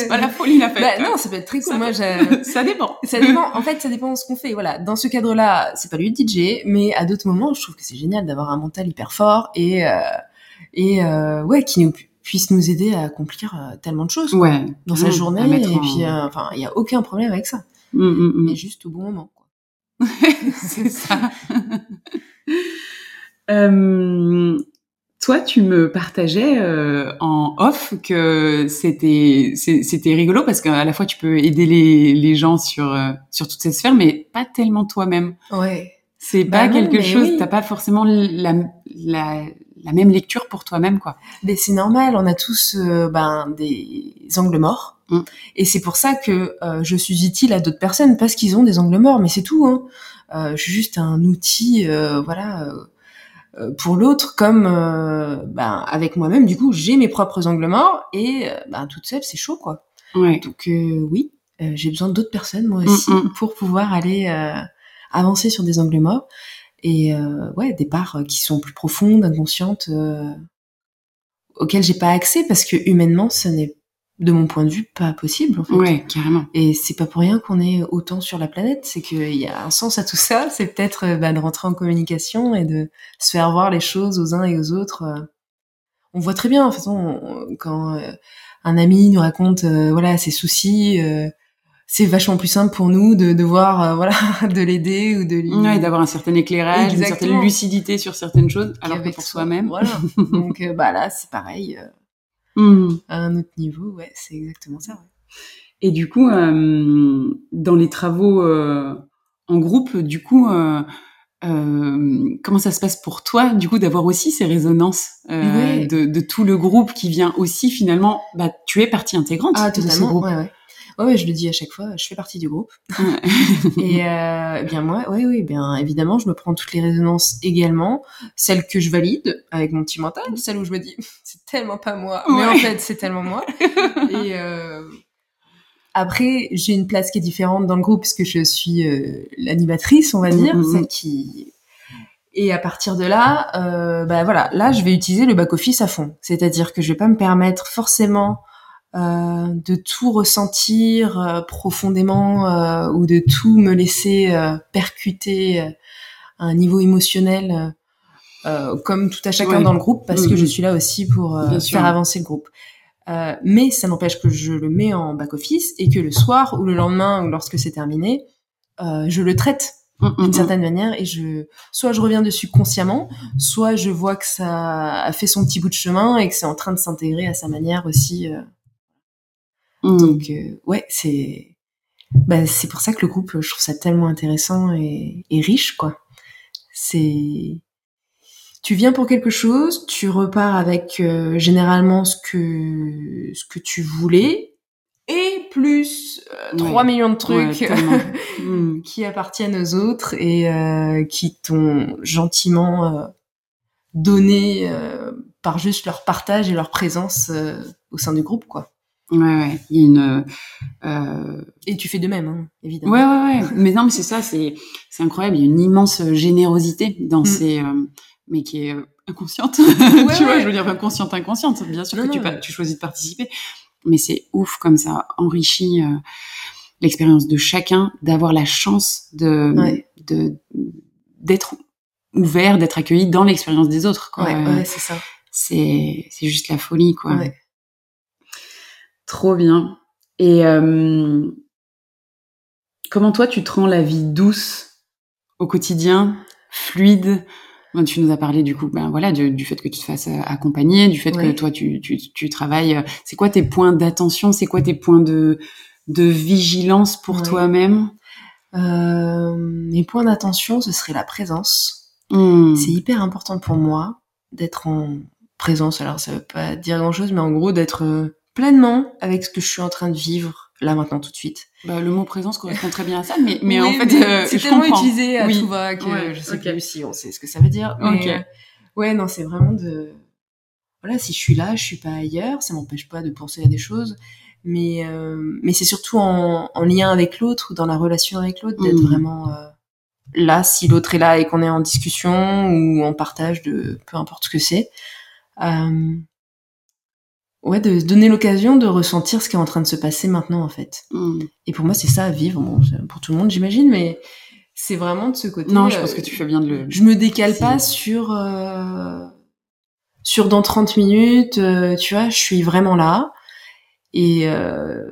pas la folie, la fête. Bah, quoi. non, ça peut être très cool. Ça Moi, ça dépend. Ça dépend, en fait, ça dépend de ce qu'on fait. Voilà, dans ce cadre-là, c'est pas lui le DJ, mais à d'autres moments, je trouve que c'est génial d'avoir un mental hyper fort et euh, et euh, ouais, qui nous pu- puisse nous aider à accomplir euh, tellement de choses quoi, Ouais. dans sa Ouais, journée. Et en- puis, euh, enfin, il y a aucun problème avec ça, Mm, mm, mm. mais juste au bon moment. Quoi. c'est ça. Euh, toi, tu me partageais euh, en off que c'était c'était rigolo parce qu'à la fois tu peux aider les, les gens sur euh, sur toutes ces sphères, mais pas tellement toi-même. Ouais. C'est Bah pas non, quelque chose. oui. T'as pas forcément la, la la même lecture pour toi-même, quoi. Mais c'est normal, on a tous euh, ben, des angles morts. Mm. Et c'est pour ça que euh, je suis utile à d'autres personnes, parce qu'ils ont des angles morts, mais c'est tout. Hein. Euh, je suis juste un outil, voilà, pour l'autre, comme ben, avec moi-même, du coup, j'ai mes propres angles morts, et ben, toute seule, c'est chaud, quoi. Ouais. Donc oui, j'ai besoin d'autres personnes, moi aussi, Mm, mm. pour pouvoir aller avancer sur des angles morts. Et euh, ouais, des parts euh, qui sont plus profondes, inconscientes, euh, auxquelles j'ai pas accès parce que humainement, ce n'est, de mon point de vue, pas possible en fait. Ouais, carrément. Et c'est pas pour rien qu'on est autant sur la planète, c'est qu'il y a un sens à tout ça. C'est peut-être bah, de rentrer en communication et de se faire voir les choses aux uns et aux autres. On voit très bien, façon, on- quand euh, un ami nous raconte euh, voilà ses soucis, euh, c'est vachement plus simple pour nous de, de voir euh, voilà de l'aider ou de lui Ouais, d'avoir un certain éclairage, une certaine lucidité sur certaines choses, alors que pour soi. soi-même. Voilà. Donc euh, bah là, c'est pareil. euh, Mm. à un autre niveau, ouais, c'est exactement ça. ouais. Et du coup, euh, dans les travaux en groupe, du coup, comment ça se passe pour toi, du coup, d'avoir aussi ces résonances Ouais. de, de tout le groupe qui vient aussi finalement, bah, tu es partie intégrante Ah, de ce totalement. groupe. Ouais, ouais. Je le dis à chaque fois, je fais partie du groupe. Et euh, bien moi, oui, oui, bien évidemment, je me prends toutes les résonances également, celles que je valide avec mon petit mental, celles où je me dis c'est tellement pas moi, mais en fait c'est tellement moi. Et euh, après, j'ai une place qui est différente dans le groupe puisque je suis euh, l'animatrice, on va dire, Mhm. celle qui. Et à partir de là, euh, bah voilà, là je vais utiliser le back office à fond, c'est-à-dire que je vais pas me permettre forcément de tout ressentir euh, profondément euh, ou de tout me laisser euh, percuter euh, à un niveau émotionnel euh, euh, comme tout à chacun dans le groupe parce que je suis là aussi pour euh, faire avancer le groupe. Euh, mais ça n'empêche que je le mets en back office et que le soir ou le lendemain ou lorsque c'est terminé, euh, je le traite Mm, mm, d'une certaine manière et je soit je reviens dessus consciemment, soit je vois que ça a fait son petit bout de chemin et que c'est en train de s'intégrer à sa manière aussi. euh. Mm. Donc euh, ouais, c'est bah, c'est pour ça que le groupe, je trouve ça tellement intéressant et, et riche quoi. C'est tu viens pour quelque chose, tu repars avec euh, généralement ce que ce que tu voulais et plus euh, Ouais. 3 millions de trucs tellement. Mm. qui appartiennent aux autres et euh, qui t'ont gentiment euh, donné euh, par juste leur partage et leur présence euh, au sein du groupe quoi. Ouais, ouais. Il y a une. Euh... Et tu fais de même hein, évidemment. Ouais, ouais, ouais. Mais non, mais c'est ça, c'est c'est incroyable. Il y a une immense générosité dans Mm. ces, euh, mais qui est euh, inconsciente. Ouais, tu vois, je veux dire inconsciente, inconsciente. Bien sûr Non, que tu, non, mais- tu choisis de participer, mais c'est ouf comme ça enrichit euh, l'expérience de chacun, d'avoir la chance de de d'être ouvert, d'être accueilli dans l'expérience des autres. Quoi. Ouais, Euh, ouais, c'est ça. c'est c'est juste la folie quoi. Ouais. Trop bien. Et euh, comment toi tu te rends la vie douce au quotidien, fluide? Tu nous as parlé du coup, ben voilà, du, du fait que tu te fasses euh, accompagner, du fait que toi tu, tu, tu travailles. euh, C'est quoi tes points d'attention? C'est quoi tes points de de vigilance pour Ouais. toi-même? Euh, mes points d'attention, ce serait la présence. Hmm. C'est hyper important pour moi d'être en présence. Alors, ça veut pas dire grand-chose, mais en gros, d'être pleinement avec ce que je suis en train de vivre là maintenant tout de suite. Bah, le mot présence correspond très bien à ça, mais, mais Oui, en fait, mais euh, c'est tellement comprends. utilisé à Oui. tout va que Ouais, je sais ok. plus si on sait ce que ça veut dire. Mais, euh, ouais, non, c'est vraiment de. Voilà, si je suis là, je suis pas ailleurs. Ça m'empêche pas de penser à des choses, mais euh, mais c'est surtout en, en lien avec l'autre ou dans la relation avec l'autre d'être Mhm. vraiment là si l'autre est là et qu'on est en discussion ou en partage de peu importe ce que c'est. Euh, ouais, de se donner l'occasion de ressentir ce qui est en train de se passer maintenant en fait. Hmm. Et pour moi, c'est ça à vivre. Bon, pour tout le monde, j'imagine, mais c'est vraiment de ce côté. Non, je euh, pense que tu fais bien de le. Je me décale pas sur euh, sur dans 30 minutes. euh, tu vois, je suis vraiment là. Et euh,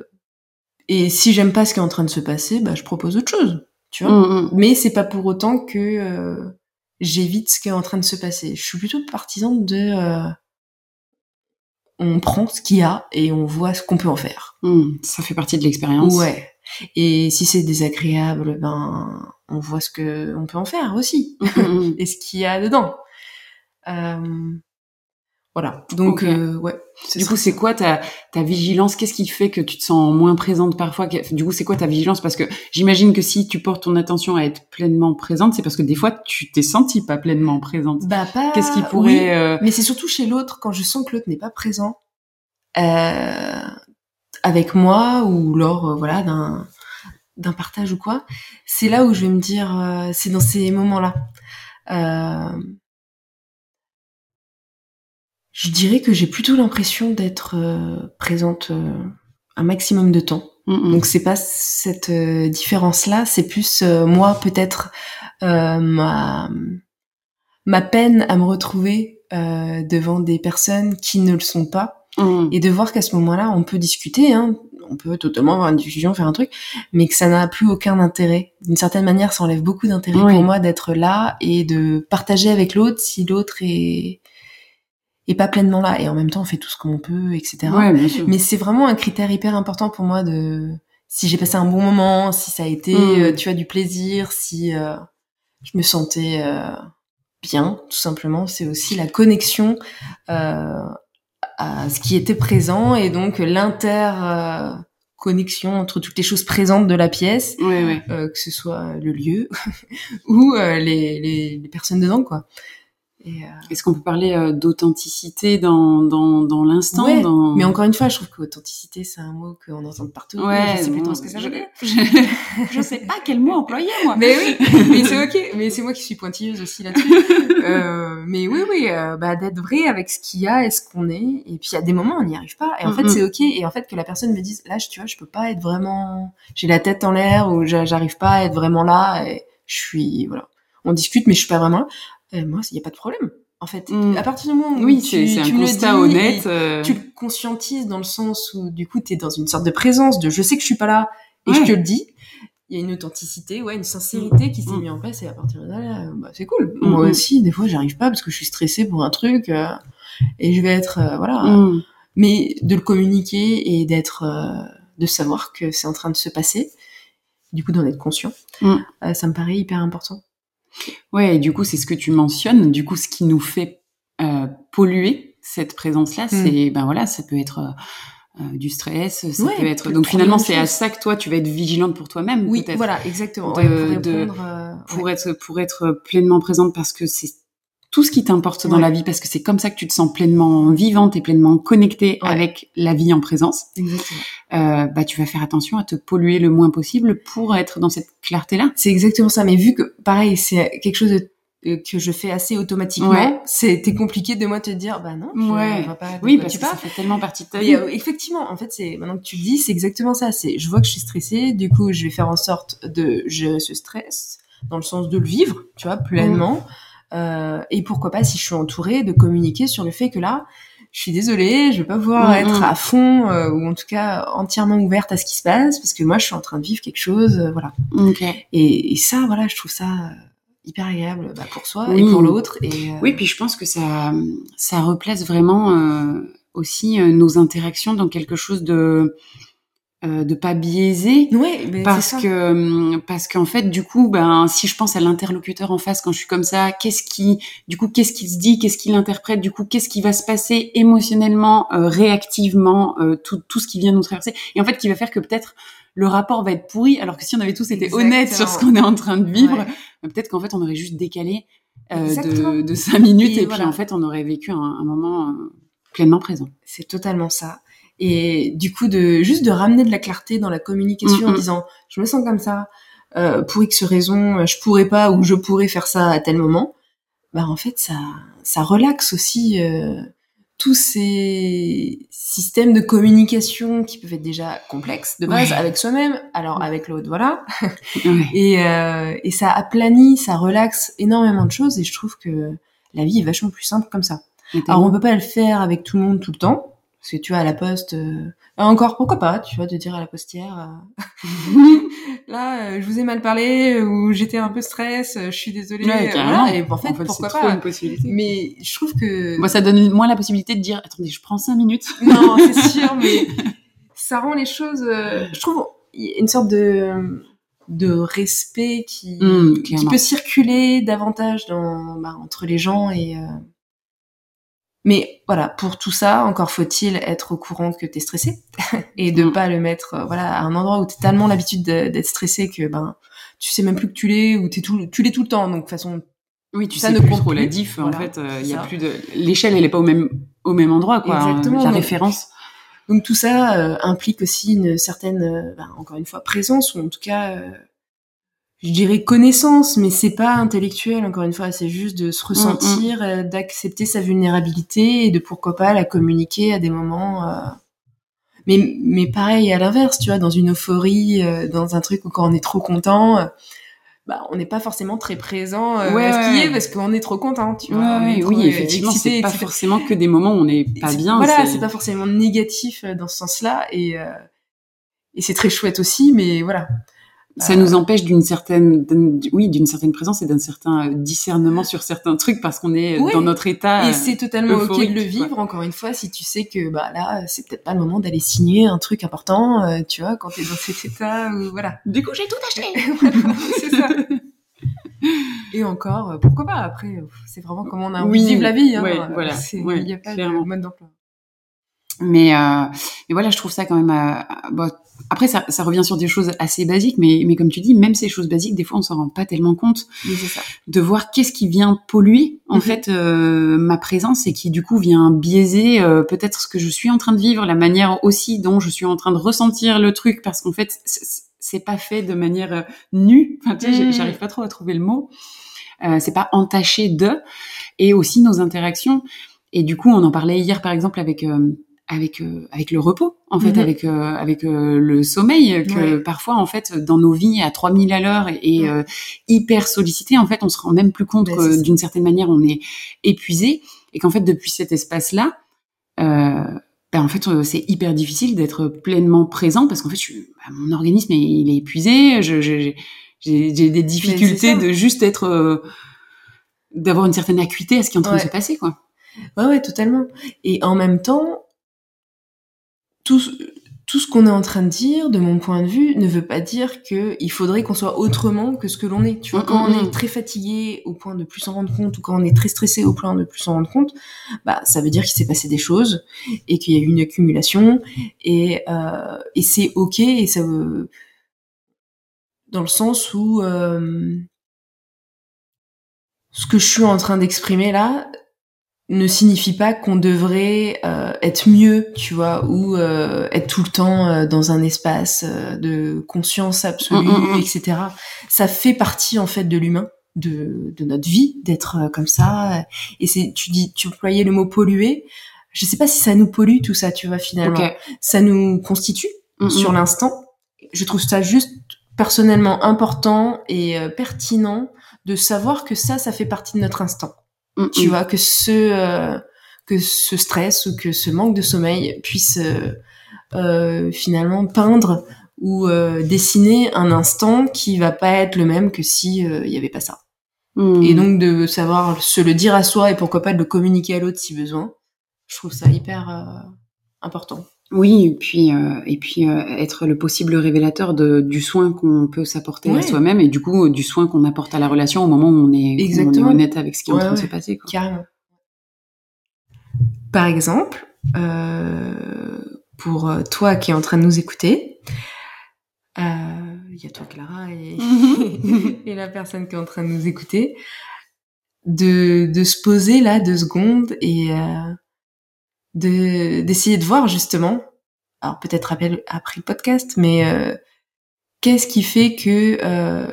et si j'aime pas ce qui est en train de se passer, bah je propose autre chose. Tu vois. Hmm, hmm. Mais c'est pas pour autant que j'évite ce qui est en train de se passer. Je suis plutôt partisan de euh, on prend ce qu'il y a et on voit ce qu'on peut en faire. Hmm. Ça fait partie de l'expérience. Ouais. Et si c'est désagréable, ben on voit ce que on peut en faire aussi Hmm, hmm. et ce qu'il y a dedans. Euh, voilà. Donc euh, ouais. Du coup, c'est quoi ta, ta vigilance? Qu'est-ce qui fait que tu te sens moins présente parfois? Du coup, c'est quoi ta vigilance? Parce que j'imagine que si tu portes ton attention à être pleinement présente, c'est parce que des fois, tu t'es sentie pas pleinement présente. bah pas. Qu'est-ce qui oui, pourrait... euh, Mais c'est surtout chez l'autre quand je sens que l'autre n'est pas présent euh, avec moi ou lors euh, voilà d'un d'un partage ou quoi. C'est là où je vais me dire, euh, c'est dans ces moments-là. Euh, je dirais que j'ai plutôt l'impression d'être euh, présente euh, un maximum de temps. hmm, hmm. Donc c'est pas cette euh, différence-là, c'est plus euh, moi peut-être euh, ma ma peine à me retrouver euh, devant des personnes qui ne le sont pas Hmm. et de voir qu'à ce moment-là on peut discuter, hein, on peut totalement avoir une discussion, faire un truc, mais que ça n'a plus aucun intérêt. D'une certaine manière, ça enlève beaucoup d'intérêt Oui. pour moi d'être là et de partager avec l'autre si l'autre est est pas pleinement là et en même temps on fait tout ce qu'on peut, etc. Ouais, bien sûr. Mais c'est vraiment un critère hyper important pour moi de si j'ai passé un bon moment, si ça a été, Mm. euh, tu as du plaisir, si euh, je me sentais euh, bien, tout simplement. C'est aussi la connexion euh, à ce qui était présent et donc l'inter connexion entre toutes les choses présentes de la pièce, Ouais, ouais. euh, que ce soit le lieu ou euh, les, les, les personnes dedans, quoi. Et, euh, Est-ce qu'on peut parler euh, d'authenticité dans, dans, dans l'instant Ouais, dans... Mais encore une fois, je trouve que authenticité, c'est un mot qu'on entend partout. Ouais, je sais plus trop ce que ça je- veut dire. je, je sais pas quel mot employer, moi. Mais oui, mais c'est ok. Mais c'est moi qui suis pointilleuse aussi là-dessus. Euh, mais oui, oui, euh, bah, d'être vrai avec ce qu'il y a et ce qu'on est. Et puis il y a des moments on n'y arrive pas. Et en fait, c'est ok. Et en fait, que la personne me dise, là, tu vois, je peux pas être vraiment. J'ai la tête en l'air ou j'a- j'arrive pas à être vraiment là. Et je suis voilà. On discute, mais je suis pas vraiment là. Euh, moi, il y a pas de problème. En fait, Mhm. à partir du moment où Oui, tu, c'est un tu le dis honnête. euh, tu le conscientises dans le sens où du coup tu es dans une sorte de présence de je sais que je suis pas là et Ouais. je te le dis il y a une authenticité ouais une sincérité qui s'est Mm. mise en place et à partir de là bah, c'est cool Mm, moi aussi des fois j'arrive pas parce que je suis stressée pour un truc euh, et je vais être euh, voilà hmm. mais de le communiquer et d'être de savoir que c'est en train de se passer du coup d'en être conscient Mm. euh, ça me paraît hyper important Ouais, et du coup, c'est ce que tu mentionnes. Du coup, ce qui nous fait euh, polluer cette présence-là, c'est ben voilà, ça peut être euh, euh, du stress, ça Ouais, peut être. Donc finalement, c'est à ça que toi, tu vas être vigilante pour toi-même, oui voilà exactement De- ouais, pour de- euh, Pour ouais. être pour être pleinement présente, parce que c'est tout ce qui t'importe dans Ouais. la vie, parce que c'est comme ça que tu te sens pleinement vivante et pleinement connectée Ouais. avec la vie en présence. Euh, bah, tu vas faire attention à te polluer le moins possible pour être dans cette clarté-là. C'est exactement ça. Mais vu que, pareil, c'est quelque chose de- euh, que je fais assez automatiquement, Ouais. c'était compliqué de moi te dire, bah non, je Ouais. pas Oui, parce tu que ça fait tellement partie de ta vie. euh, effectivement, en fait, c'est maintenant que tu le dis, c'est exactement ça. C'est, je vois que je suis stressée, du coup, je vais faire en sorte de gérer ce stress, dans le sens de le vivre, tu vois, pleinement. Euh, et pourquoi pas, si je suis entourée, de communiquer sur le fait que là, je suis désolée, je vais pas pouvoir Mm, être mm. à fond euh, ou en tout cas entièrement ouverte à ce qui se passe parce que moi, je suis en train de vivre quelque chose, euh, voilà. Ok. Et, et ça, voilà, je trouve ça euh, hyper agréable bah, pour soi Oui. et pour l'autre. Et euh, Oui, puis je pense que ça, ça replace vraiment euh, aussi euh, nos interactions dans quelque chose de euh, de pas ouais, mais Parce que hum, parce qu'en fait du coup ben si je pense à l'interlocuteur en face quand je suis comme ça qu'est-ce qui du coup qu'est-ce qu'il se dit qu'est-ce qu'il interprète du coup qu'est-ce qui va se passer émotionnellement euh, réactivement euh, tout tout ce qui vient nous traverser et en fait qui va faire que peut-être le rapport va être pourri alors que si on avait tous été Exactement. honnêtes sur ce qu'on est en train de vivre Ouais. euh, peut-être qu'en fait on aurait juste décalé euh, de, de cinq minutes Et et, puis en fait on aurait vécu un, un moment euh, pleinement présent C'est totalement ça. Et du coup, de juste de ramener de la clarté dans la communication en Mm, mm. disant, je me sens comme ça, euh, pour X raison, je pourrais pas ou je pourrais faire ça à tel moment. Bah en fait, ça, ça relaxe aussi euh, tous ces systèmes de communication qui peuvent être déjà complexes de base Ouais. avec soi-même, alors avec l'autre, voilà. Ouais. Et, euh, et ça aplanit, ça relaxe énormément de choses et je trouve que la vie est vachement plus simple comme ça. Alors on peut pas le faire avec tout le monde tout le temps, parce que tu vois à la poste, euh, encore pourquoi pas, tu vois, de dire à la postière, euh, là euh, je vous ai mal parlé ou j'étais un peu stress, euh, je suis désolée, Ouais, euh, voilà, et en fait, c'est pourquoi trop pas. une possibilité. Mais je trouve que Moi, ça donne moins la possibilité de dire attendez, je prends cinq minutes. non, c'est sûr, mais ça rend les choses, euh, je trouve, il y a une sorte de de respect qui, Mm, qui peut circuler davantage dans, bah, entre les gens et euh, mais voilà pour tout ça encore faut-il être au courant que t'es stressé et de Mm. pas le mettre euh, voilà à un endroit où t'as tellement l'habitude de- d'être stressé que ben tu sais même plus que tu l'es ou t'es tout tu l'es tout le temps donc de toute façon Oui, tu Ça sais ne plus trop plus. la diff. Voilà, en fait, euh, il y a plus de l'échelle, elle est pas au même au même endroit, quoi. Exactement, La donc- référence. Donc tout ça euh, implique aussi une certaine, euh, ben, encore une fois, présence ou en tout cas, euh, je dirais connaissance, mais c'est pas intellectuel. Encore une fois, c'est juste de se ressentir, euh, d'accepter sa vulnérabilité et de pourquoi pas la communiquer à des moments. euh, Mais mais pareil à l'inverse, tu vois, dans une euphorie, euh, dans un truc où quand on est trop content. euh, bah, on n'est pas forcément très présent euh, Ouais, à ce qui ouais. est parce qu'on est trop content, tu vois. est Ouais, trop, oui, effectivement, c'est pas forcément que des moments où on n'est pas C'est- bien. Voilà, c'est pas forcément négatif dans ce sens-là et euh, et c'est très chouette aussi, mais voilà. Ça nous empêche d'une certaine, oui, d'une certaine présence et d'un certain euh, discernement sur certains trucs parce qu'on est euh, dans notre état. Et euh, c'est totalement ok de le quoi. vivre. Encore une fois, si tu sais que bah là, c'est peut-être pas le moment d'aller signer un truc important, euh, tu vois, quand t'es dans cet état ou voilà. Du coup, j'ai tout acheté. Voilà, c'est ça. Et encore, euh, pourquoi pas Après, euh, c'est vraiment comment on a envie Oui, de vivre la vie. Hein. ouais, Euh, voilà, ouais, il y a pas clairement. de mode d'emploi. Mais, euh, mais voilà, je trouve ça quand même. euh, bon, après, ça, ça revient sur des choses assez basiques, mais, mais comme tu dis, même ces choses basiques, des fois, on s'en rend pas tellement compte c'est ça. de voir qu'est-ce qui vient polluer en Mhm. fait euh, ma présence et qui du coup vient biaiser euh, peut-être ce que je suis en train de vivre, la manière aussi dont je suis en train de ressentir le truc, parce qu'en fait, c'est- pas fait de manière euh, nue. Enfin, tu sais, Mhm. j'arrive pas trop à trouver le mot. Euh, c'est pas entaché de, et aussi nos interactions. Et du coup, on en parlait hier, par exemple, avec euh, avec euh, avec le repos, en fait, Mhm. avec euh, avec euh, le sommeil, que Ouais. parfois, en fait, dans nos vies à 3000 à l'heure et, euh, hyper sollicité, en fait, on se rend même plus compte Ben, que d'une certaine manière, on est épuisé et qu'en fait, depuis cet espace-là, euh, ben, en fait, euh, c'est hyper difficile d'être pleinement présent parce qu'en fait, je suis, ben, mon organisme est, il est épuisé, je, j'ai- des difficultés ça. de juste être, euh, d'avoir une certaine acuité à ce qui est en train de se passer, quoi. Ouais, ouais, totalement. Et en même temps, tout, ce- tout ce qu'on est en train de dire, de mon point de vue, ne veut pas dire que il faudrait qu'on soit autrement que ce que l'on est. Tu vois, Mm, quand mm, on mm. est très fatigué au point de plus s'en rendre compte, ou quand on est très stressé au point de plus s'en rendre compte, bah, ça veut dire qu'il s'est passé des choses et qu'il y a eu une accumulation et, euh, et c'est ok et ça veut, dans le sens où, euh, ce que je suis en train d'exprimer là, ne signifie pas qu'on devrait euh, être mieux, tu vois, ou euh, être tout le temps euh, dans un espace euh, de conscience absolue, Mm, mm, mm. etc. Ça fait partie en fait de l'humain, de, de notre vie, d'être euh, comme ça. Et c'est, tu dis, tu employais le mot polluer. Je sais pas si ça nous pollue tout ça, tu vois, finalement. Ça nous constitue sur l'instant. Je trouve ça juste personnellement important et euh, pertinent de savoir que ça, ça fait partie de notre instant. Mm, Tu mm. vois, que ce, euh, que ce stress ou que ce manque de sommeil puisse euh, euh, finalement peindre ou euh, dessiner un instant qui va pas être le même que si euh, il y avait pas ça. Mm. Et donc de savoir se le dire à soi et pourquoi pas de le communiquer à l'autre si besoin. Je trouve ça hyper euh, important. Oui, et puis, euh, et puis euh, être le possible révélateur de, du soin qu'on peut s'apporter à soi-même et du coup du soin qu'on apporte à la relation au moment où on est, où on est Exactement. honnête avec ce qui est en Ouais, train de se passer. Quoi. Carrément. Par exemple, euh, pour euh, toi qui es en train de nous écouter, euh, il y a toi Clara et, et la personne qui est en train de nous écouter, de, de se poser là deux secondes et euh, de d'essayer de voir justement, alors peut-être après, après le podcast, mais euh, qu'est-ce qui fait que euh,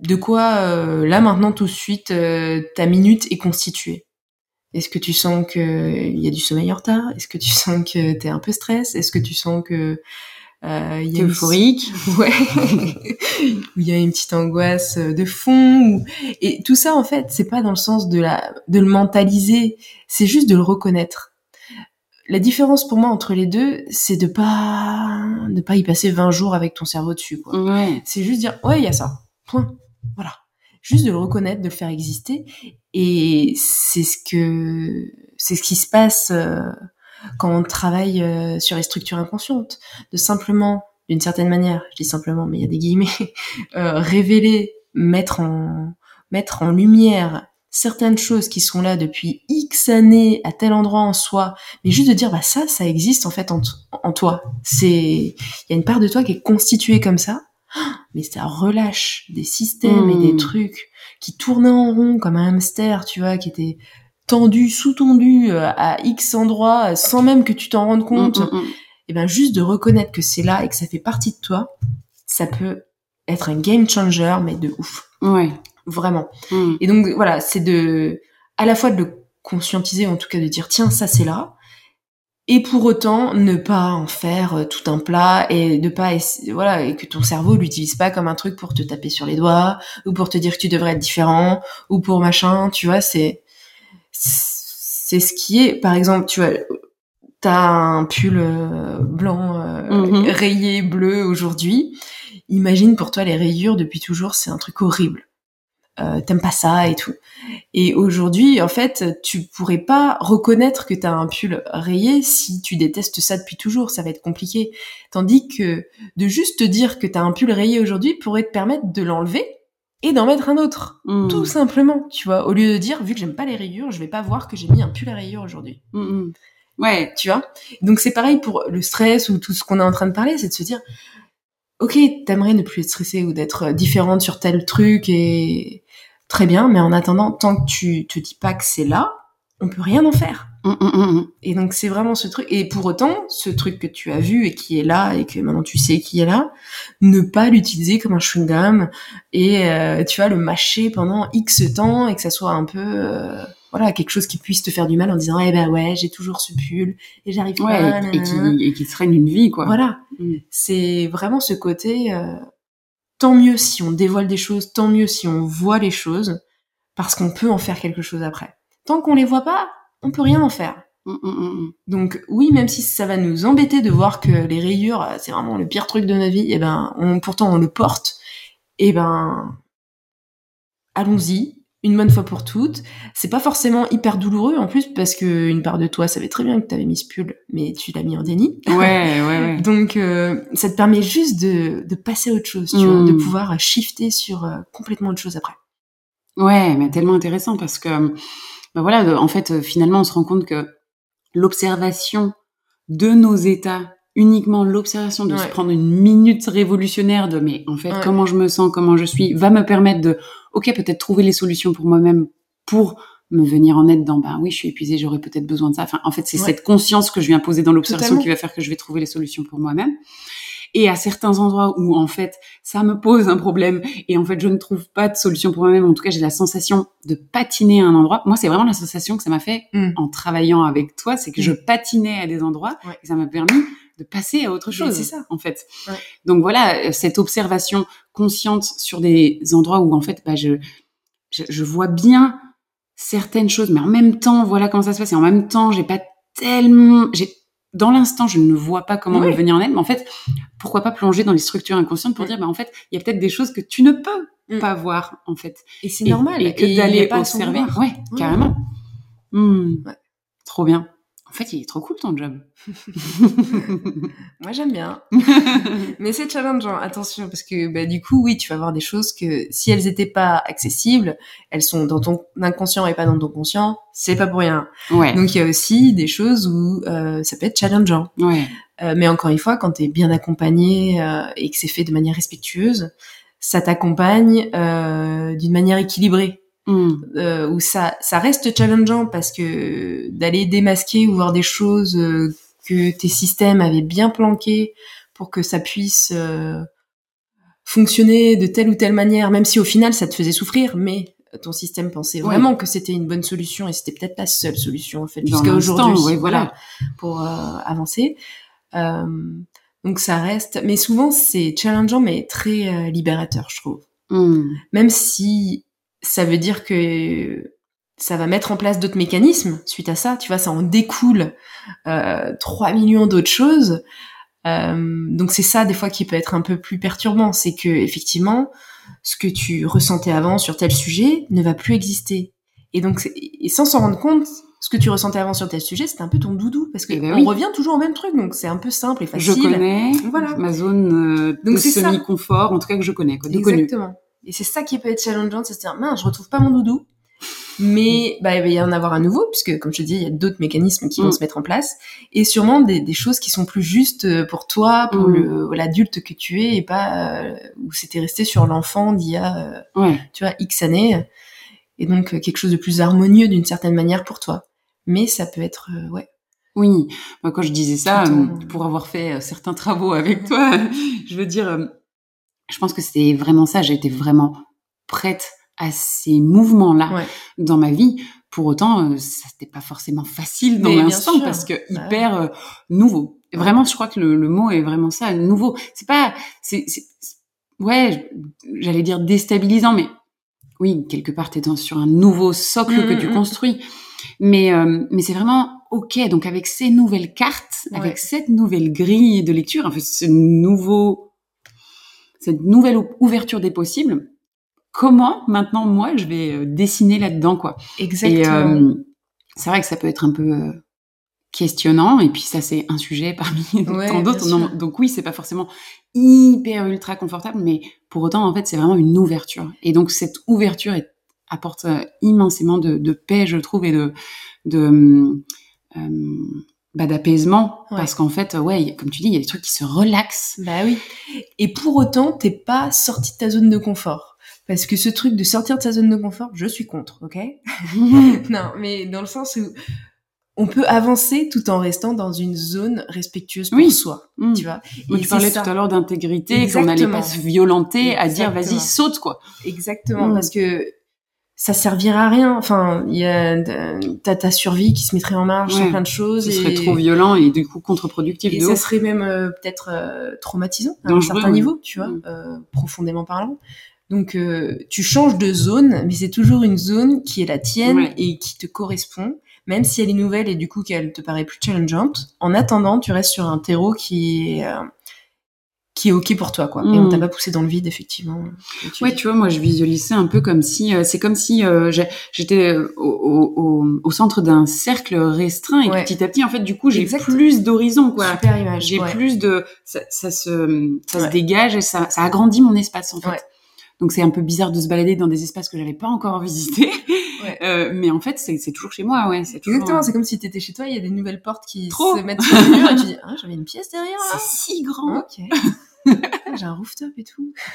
de quoi euh, là maintenant tout de suite ta minute est constituée? Est-ce que tu sens que il y a du sommeil en retard? Est-ce que tu sens que t'es un peu stress? Est-ce que tu sens que euh, il y a une- euphorique. Ouais. Où il y a une petite angoisse de fond. Et tout ça, en fait, c'est pas dans le sens de la, de le mentaliser. C'est juste de le reconnaître. La différence pour moi entre les deux, c'est de pas, de pas y passer 20 jours avec ton cerveau dessus, quoi. Ouais. C'est juste dire, ouais, il y a ça. Point. Voilà. Juste de le reconnaître, de le faire exister. Et c'est ce que, c'est ce qui se passe euh, quand on travaille euh, sur les structures inconscientes. De simplement, d'une certaine manière, je dis simplement, mais il y a des guillemets, euh, révéler, mettre en, mettre en lumière certaines choses qui sont là depuis X années à tel endroit en soi, mais juste de dire, bah ça, ça existe en fait en, en toi. C'est, il y a une part de toi qui est constituée comme ça, mais ça relâche des systèmes et des trucs qui tournaient en rond comme un hamster, tu vois, qui étaient tendus, sous-tendus euh, à X endroits euh, sans même que tu t'en rendes compte. Mm, mm, mm. Et ben juste de reconnaître que c'est là et que ça fait partie de toi, ça peut être un game changer, mais de ouf, Ouais. vraiment. Mm. Et donc voilà, c'est de à la fois de le conscientiser, en tout cas de dire tiens ça c'est là, et pour autant ne pas en faire euh, tout un plat et de pas voilà et que ton cerveau l'utilise pas comme un truc pour te taper sur les doigts ou pour te dire que tu devrais être différent ou pour machin, tu vois c'est c'est ce qui est par exemple tu vois t'as un pull euh, blanc euh, Mhm. rayé bleu aujourd'hui imagine pour toi les rayures depuis toujours c'est un truc horrible euh, t'aimes pas ça et tout. Et aujourd'hui, en fait, tu pourrais pas reconnaître que t'as un pull rayé si tu détestes ça depuis toujours, ça va être compliqué. Tandis que de juste te dire que t'as un pull rayé aujourd'hui pourrait te permettre de l'enlever et d'en mettre un autre. Mm. Tout simplement, tu vois. Au lieu de dire, vu que j'aime pas les rayures, je vais pas voir que j'ai mis un pull à rayures aujourd'hui. Mm, mm. Ouais. Tu vois Donc c'est pareil pour le stress ou tout ce qu'on est en train de parler, c'est de se dire, ok, t'aimerais ne plus être stressé ou d'être différente sur tel truc et très bien, mais en attendant, tant que tu te dis pas que c'est là, on peut rien en faire. Mm, mm, mm. Et donc c'est vraiment ce truc. Et pour autant, ce truc que tu as vu et qui est là et que maintenant tu sais qui est là, ne pas l'utiliser comme un chewing gum et euh, tu vas le mâcher pendant X temps et que ça soit un peu euh, voilà quelque chose qui puisse te faire du mal en disant eh ben ouais j'ai toujours ce pull et j'arrive pas. Ouais, et, et nanana. qui, et qui une vie, quoi. Voilà. C'est vraiment ce côté, euh, tant mieux si on dévoile des choses, tant mieux si on voit les choses, parce qu'on peut en faire quelque chose après. Tant qu'on les voit pas, on peut rien en faire. Mm, mm, mm. Donc oui, même si ça va nous embêter de voir que les rayures, euh, c'est vraiment le pire truc de notre vie, et ben, on, pourtant on le porte, et ben, allons-y, une bonne fois pour toutes. C'est pas forcément hyper douloureux en plus parce que une part de toi savait très bien que t'avais mis ce pull, mais tu l'as mis en déni. Ouais, ouais, ouais. Donc, euh, ça te permet juste de, de passer à autre chose, tu vois, de pouvoir shifter sur euh, complètement autre chose après. Ouais, mais tellement intéressant parce que, ben voilà, en fait, euh, finalement, on se rend compte que l'observation de nos états, uniquement l'observation de se prendre une minute révolutionnaire de, mais en fait, Ouais. comment je me sens, comment je suis, va me permettre de, ok, peut-être trouver les solutions pour moi-même, pour me venir en aide dans, ben oui, je suis épuisée, j'aurais peut-être besoin de ça. Enfin, en fait, c'est Ouais. cette conscience que je viens poser dans l'observation qui va faire que je vais trouver les solutions pour moi-même. Et à certains endroits où, en fait, ça me pose un problème et en fait, je ne trouve pas de solution pour moi-même. En tout cas, j'ai la sensation de patiner à un endroit. Moi, c'est vraiment la sensation que ça m'a fait Mm. en travaillant avec toi, c'est que Mm. je patinais à des endroits Ouais. et ça m'a permis de passer à autre chose. c'est ça. en fait. Ouais. Donc voilà, cette observation consciente sur des endroits où en fait, bah, je, je, je vois bien certaines choses, mais en même temps, voilà comment ça se passe. Et en même temps, j'ai pas tellement, j'ai dans l'instant, je ne vois pas comment Ouais. me venir en aide. Mais en fait, pourquoi pas plonger dans les structures inconscientes pour Mm. dire, bah en fait, il y a peut-être des choses que tu ne peux Mm. pas voir en fait. Et c'est Et- normal. Et y a d'aller observer. Ouais. carrément. Hmm. Ouais. Trop bien. En fait, il est trop cool ton job. Moi, j'aime bien. Mais c'est challengeant, attention, parce que bah, du coup, oui, tu vas voir des choses que si elles n'étaient pas accessibles, elles sont dans ton inconscient et pas dans ton conscient, c'est pas pour rien. ouais. Donc il y a aussi des choses où euh, ça peut être challengeant. ouais. Euh, mais encore une fois, quand tu es bien accompagné euh, et que c'est fait de manière respectueuse, ça t'accompagne d'une manière équilibrée. Hmm. Euh, où ça, ça reste challengeant parce que d'aller démasquer ou voir des choses euh, que tes systèmes avaient bien planquées pour que ça puisse euh, fonctionner de telle ou telle manière, même si au final ça te faisait souffrir, mais ton système pensait Ouais. vraiment que c'était une bonne solution et c'était peut-être la seule solution en fait jusqu'à aujourd'hui. ouais, voilà. pour euh, avancer. Euh, donc ça reste, mais souvent c'est challengeant mais très euh, libérateur, je trouve Hmm. même si ça veut dire que ça va mettre en place d'autres mécanismes suite à ça, tu vois, ça en découle euh, 3 millions d'autres choses. Euh, donc c'est ça des fois qui peut être un peu plus perturbant, c'est que effectivement ce que tu ressentais avant sur tel sujet ne va plus exister. Et donc et sans s'en rendre compte, ce que tu ressentais avant sur tel sujet, c'était un peu ton doudou parce que Eh ben on oui. revient toujours au même truc, donc c'est un peu simple et Je facile. connais Voilà. ma zone euh, Donc de semi-confort, en tout cas que je connais, quoi, de connu. Et c'est ça qui peut être challengeant, c'est de se dire, mince, je retrouve pas mon doudou. Mais bah, il va y en avoir un nouveau, puisque comme je te dis, il y a d'autres mécanismes qui vont Mm. se mettre en place, et sûrement des, des choses qui sont plus justes euh, pour toi, pour Mm. le l'adulte que tu es, et pas euh, où c'était resté sur l'enfant d'il y a, euh, Ouais. tu vois, X années, et donc euh, quelque chose de plus harmonieux d'une certaine manière pour toi. Mais ça peut être, euh, ouais, Oui, moi quand je disais ça, euh, pour avoir fait euh, certains travaux avec toi, je veux dire, euh, je pense que c'était vraiment ça. J'étais vraiment prête à ces mouvements-là Ouais. dans ma vie. Pour autant, euh, ça n'était pas forcément facile dans l'instant parce que Bah hyper euh, nouveau. Vraiment, je crois que le, le mot est vraiment ça, nouveau. C'est pas, c'est, c'est- c'est- ouais, j'allais dire déstabilisant, mais oui, quelque part, t'es dans sur un nouveau socle Mm, que mm, tu mm. construis. Mais, euh, mais c'est vraiment ok. Donc avec ces nouvelles cartes, Ouais. avec cette nouvelle grille de lecture, en fait, ce nouveau, cette nouvelle ou- ouverture des possibles, comment maintenant moi je vais euh, dessiner là-dedans quoi? exactement. Et euh, c'est vrai que ça peut être un peu euh, questionnant. Et puis ça c'est un sujet parmi Ouais, tant d'autres. Donc oui, c'est pas forcément hyper ultra confortable, mais pour autant en fait c'est vraiment une ouverture. Et donc cette ouverture est- apporte immensément de, de paix, je trouve, et de de euh, bah, d'apaisement Ouais. parce qu'en fait ouais comme tu dis il y a des trucs qui se relaxent Bah oui. Et pour autant, t'es pas sorti de ta zone de confort. Parce que ce truc de sortir de sa zone de confort, je suis contre, ok? Non, mais dans le sens où on peut avancer tout en restant dans une zone respectueuse pour Oui. soi, Mm. tu vois? Et tu parlais ça. tout à l'heure d'intégrité, qu'on n'allait pas se violenter à dire vas-y saute quoi. Exactement, Mm. parce que ça servira à rien. Enfin, il y a t'as ta survie qui se mettrait en marche Ouais. sur plein de choses. Ce et... serait trop violent et du coup contre-productif Et ça ouf. serait même euh, peut-être euh, traumatisant à un certain oui. niveau, tu vois, Mm. euh, profondément parlant. Donc euh, tu changes de zone, mais c'est toujours une zone qui est la tienne Ouais. et qui te correspond, même si elle est nouvelle et du coup qu'elle te paraît plus challengeante. En attendant, tu restes sur un terreau qui est euh, qui est ok pour toi, quoi. Et on Mm. t'a pas poussé dans le vide, effectivement. tu Ouais, dis. tu vois, moi je visualisais un peu comme si euh, c'est comme si euh, j'étais euh, au, au, au- centre d'un cercle restreint et Ouais. petit à petit en fait du coup j'ai plus d'horizon quoi. Super image. J'ai ouais. plus de ça, ça se ça se dégage et ça ça agrandit mon espace en fait. Donc c'est un peu bizarre de se balader dans des espaces que j'avais pas encore visités. Ouais. Euh, mais en fait c'est toujours chez moi ouais, toujours Exactement, c'est comme si t'étais chez toi, il y a des nouvelles portes qui Trop. se mettent sur le mur et tu dis ah j'avais une pièce derrière c'est si grand. Ok. Ah, J'ai un rooftop et tout.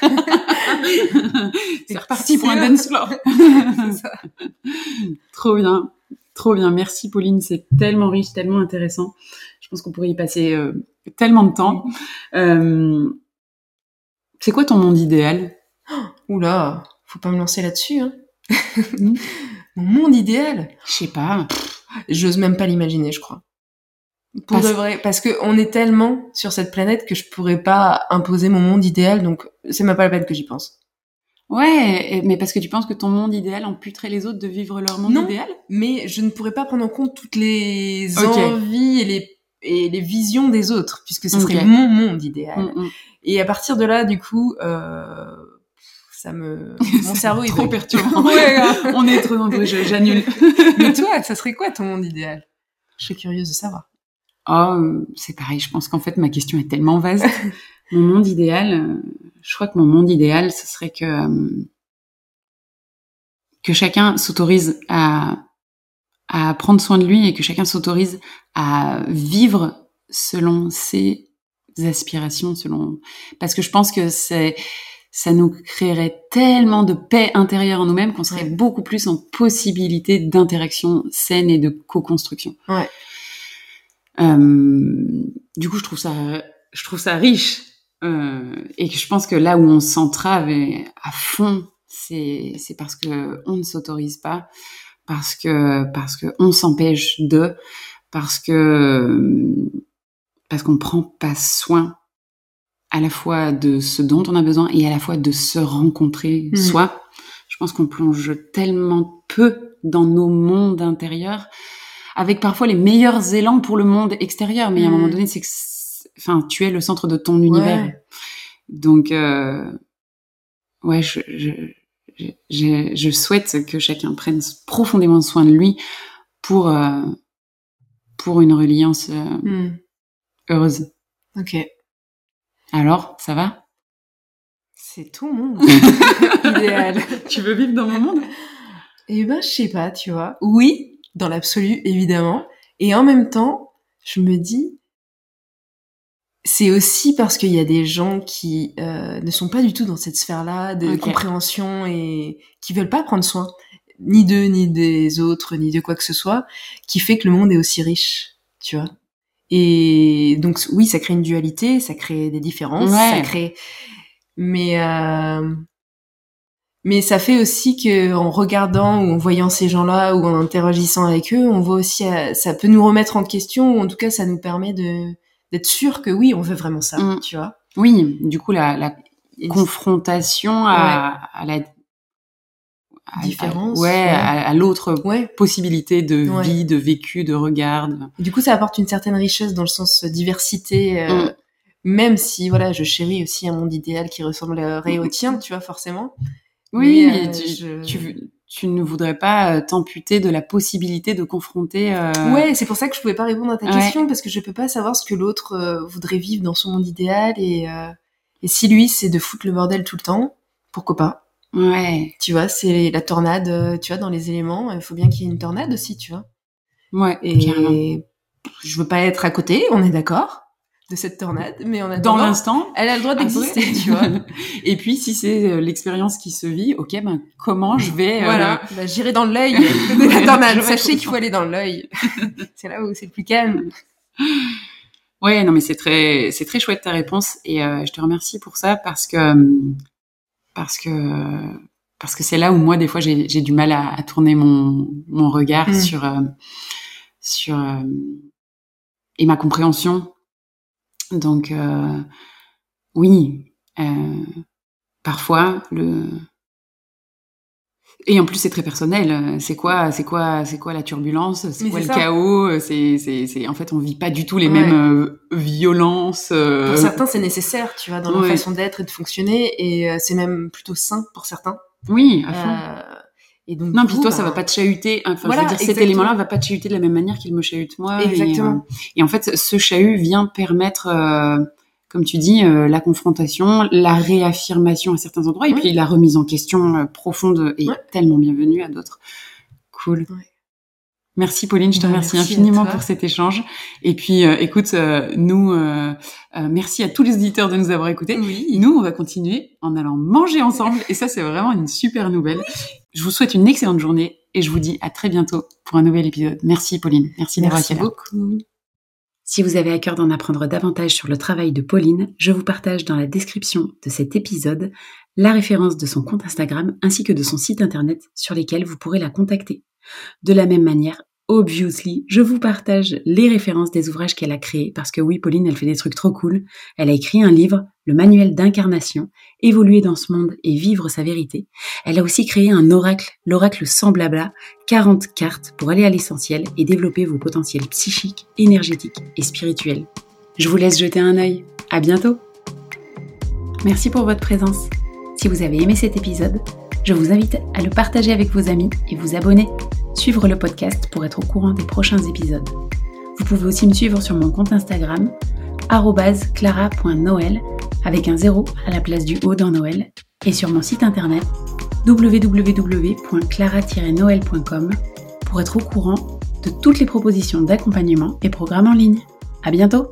c'est reparti pour un dance floor. Ça. Trop bien, trop bien. Merci Pauline, c'est tellement riche, tellement intéressant. Je pense qu'on pourrait y passer euh, tellement de temps. Euh, c'est quoi ton monde idéal? Oula, faut pas me lancer là-dessus. Hein. Mm. Mon monde idéal Je sais pas. J'ose même pas l'imaginer, je crois. Pour de vrai, parce que on est tellement sur cette planète que je pourrais pas imposer mon monde idéal, donc c'est même pas la peine que j'y pense. Ouais, mais parce que tu penses que ton monde idéal amputerait les autres de vivre leur monde non, idéal? mais je ne pourrais pas prendre en compte toutes les envies et les, et les visions des autres, puisque ce serait mon monde idéal. Mm, mm. Et à partir de là, du coup, euh, ça me, mon cerveau est trop perturbant. ouais, on est trop nombreux, j'annule. mais toi, ça serait quoi ton monde idéal? Je suis curieuse de savoir. Oh, c'est pareil. Je pense qu'en fait, ma question est tellement vaste. mon monde idéal, euh, je crois que mon monde idéal, ce serait que euh, que chacun s'autorise à à prendre soin de lui et que chacun s'autorise à vivre selon ses aspirations, selon parce que je pense que c'est ça nous créerait tellement de paix intérieure en nous-mêmes qu'on serait beaucoup plus en possibilité d'interaction saine et de co-construction. Ouais. Euh, du coup, je trouve ça, je trouve ça riche euh, et je pense que là où on s'entrave à fond, c'est c'est parce que on ne s'autorise pas, parce que parce que on s'empêche de, parce que parce qu'on prend pas soin à la fois de ce dont on a besoin et à la fois de se rencontrer mmh. soi. Je pense qu'on plonge tellement peu dans nos mondes intérieurs, avec parfois les meilleurs élans pour le monde extérieur, mais à un moment mmh. donné, c'est que enfin, tu es le centre de ton univers. Donc, euh, ouais, je, je, je, je, souhaite que chacun prenne profondément soin de lui pour, euh, pour une reliance euh, hmm. heureuse. Ok. Alors, ça va? C'est tout monde idéal. tu veux vivre dans mon monde? Eh ben, je sais pas, tu vois. Oui, dans l'absolu, évidemment. Et en même temps, je me dis, c'est aussi parce qu'il y a des gens qui euh, ne sont pas du tout dans cette sphère-là de compréhension et qui veulent pas prendre soin ni d'eux, ni des autres, ni de quoi que ce soit, qui fait que le monde est aussi riche, tu vois. Et donc oui, ça crée une dualité, ça crée des différences, ça crée, mais euh... mais ça fait aussi que en regardant ou en voyant ces gens-là ou en interagissant avec eux, on voit aussi, euh, ça peut nous remettre en question ou en tout cas ça nous permet de d'être sûr que oui, on veut vraiment ça, mm. tu vois. Oui, du coup, la, la confrontation à, à, la différence, ouais, à, l'autre possibilité de vie, de vécu, de regard. Du coup, ça apporte une certaine richesse dans le sens diversité. Euh, mm. Même si, voilà, je chéris aussi un monde idéal qui ressemblerait au tien, tu vois, forcément. Oui, mais, euh, tu, tu, tu ne voudrais pas euh, t'amputer de la possibilité de confronter. Euh... Ouais, c'est pour ça que je pouvais pas répondre à ta question parce que je peux pas savoir ce que l'autre euh, voudrait vivre dans son monde idéal et euh, et si lui c'est de foutre le bordel tout le temps, pourquoi pas Ouais. Tu vois, c'est la tornade. Tu vois, dans les éléments, il faut bien qu'il y ait une tornade aussi, tu vois. Ouais. Et je veux pas être à côté, on est d'accord de cette tornade, mais on a dans l'instant, elle a le droit d'exister, tu vois. Et puis si c'est euh, l'expérience qui se vit, ok, ben comment je vais euh, Voilà, bah, j'irai dans l'œil de la tornade. Sachez qu'il faut aller dans l'œil. c'est là où c'est le plus calme. Ouais, non mais c'est très c'est très chouette ta réponse et euh, je te remercie pour ça parce que parce que parce que c'est là où moi des fois j'ai j'ai du mal à, tourner mon mon regard mm. sur sur et ma compréhension donc euh, oui, euh, parfois le et en plus c'est très personnel. C'est quoi, c'est quoi, c'est quoi la turbulence, c'est quoi le chaos? C'est, en fait on vit pas du tout les mêmes euh, violences. Pour certains c'est nécessaire, tu vois, dans leur façon d'être et de fonctionner, et c'est même plutôt sain pour certains. Oui, à fond. Et donc, non, puis toi, ça va bah, pas te chahuter. Enfin, je veux dire, cet élément-là va pas te chahuter de la même manière qu'il me chahute moi. Exactement. Et, euh, en fait, ce chahut vient permettre, euh, comme tu dis, euh, la confrontation, la réaffirmation à certains endroits, et puis la remise en question profonde et tellement bienvenue à d'autres. Cool. Merci Pauline, je te remercie infiniment pour cet échange. Et puis, euh, écoute, euh, nous, euh, merci à tous les auditeurs de nous avoir écoutés. Oui. Nous, on va continuer en allant manger ensemble. Et ça, c'est vraiment une super nouvelle. Je vous souhaite une excellente journée et je vous dis à très bientôt pour un nouvel épisode. Merci Pauline, merci d'avoir été là. Merci beaucoup. Si vous avez à cœur d'en apprendre davantage sur le travail de Pauline, je vous partage dans la description de cet épisode la référence de son compte Instagram ainsi que de son site internet sur lesquels vous pourrez la contacter. De la même manière, obviously, je vous partage les références des ouvrages qu'elle a créés parce que oui, Pauline, elle fait des trucs trop cool. Elle a écrit un livre, Le manuel d'incarnation, évoluer dans ce monde et vivre sa vérité. Elle a aussi créé un oracle, l'oracle sans blabla, 40 cartes pour aller à l'essentiel et développer vos potentiels psychiques, énergétiques et spirituels. Je vous laisse jeter un œil. À bientôt! Merci pour votre présence. Si vous avez aimé cet épisode, je vous invite à le partager avec vos amis et vous abonner suivre le podcast pour être au courant des prochains épisodes. Vous pouvez aussi me suivre sur mon compte Instagram, clara.noël, avec un zéro à la place du haut dans Noël, et sur mon site internet www.clara-noël.com pour être au courant de toutes les propositions d'accompagnement et programmes en ligne. À bientôt!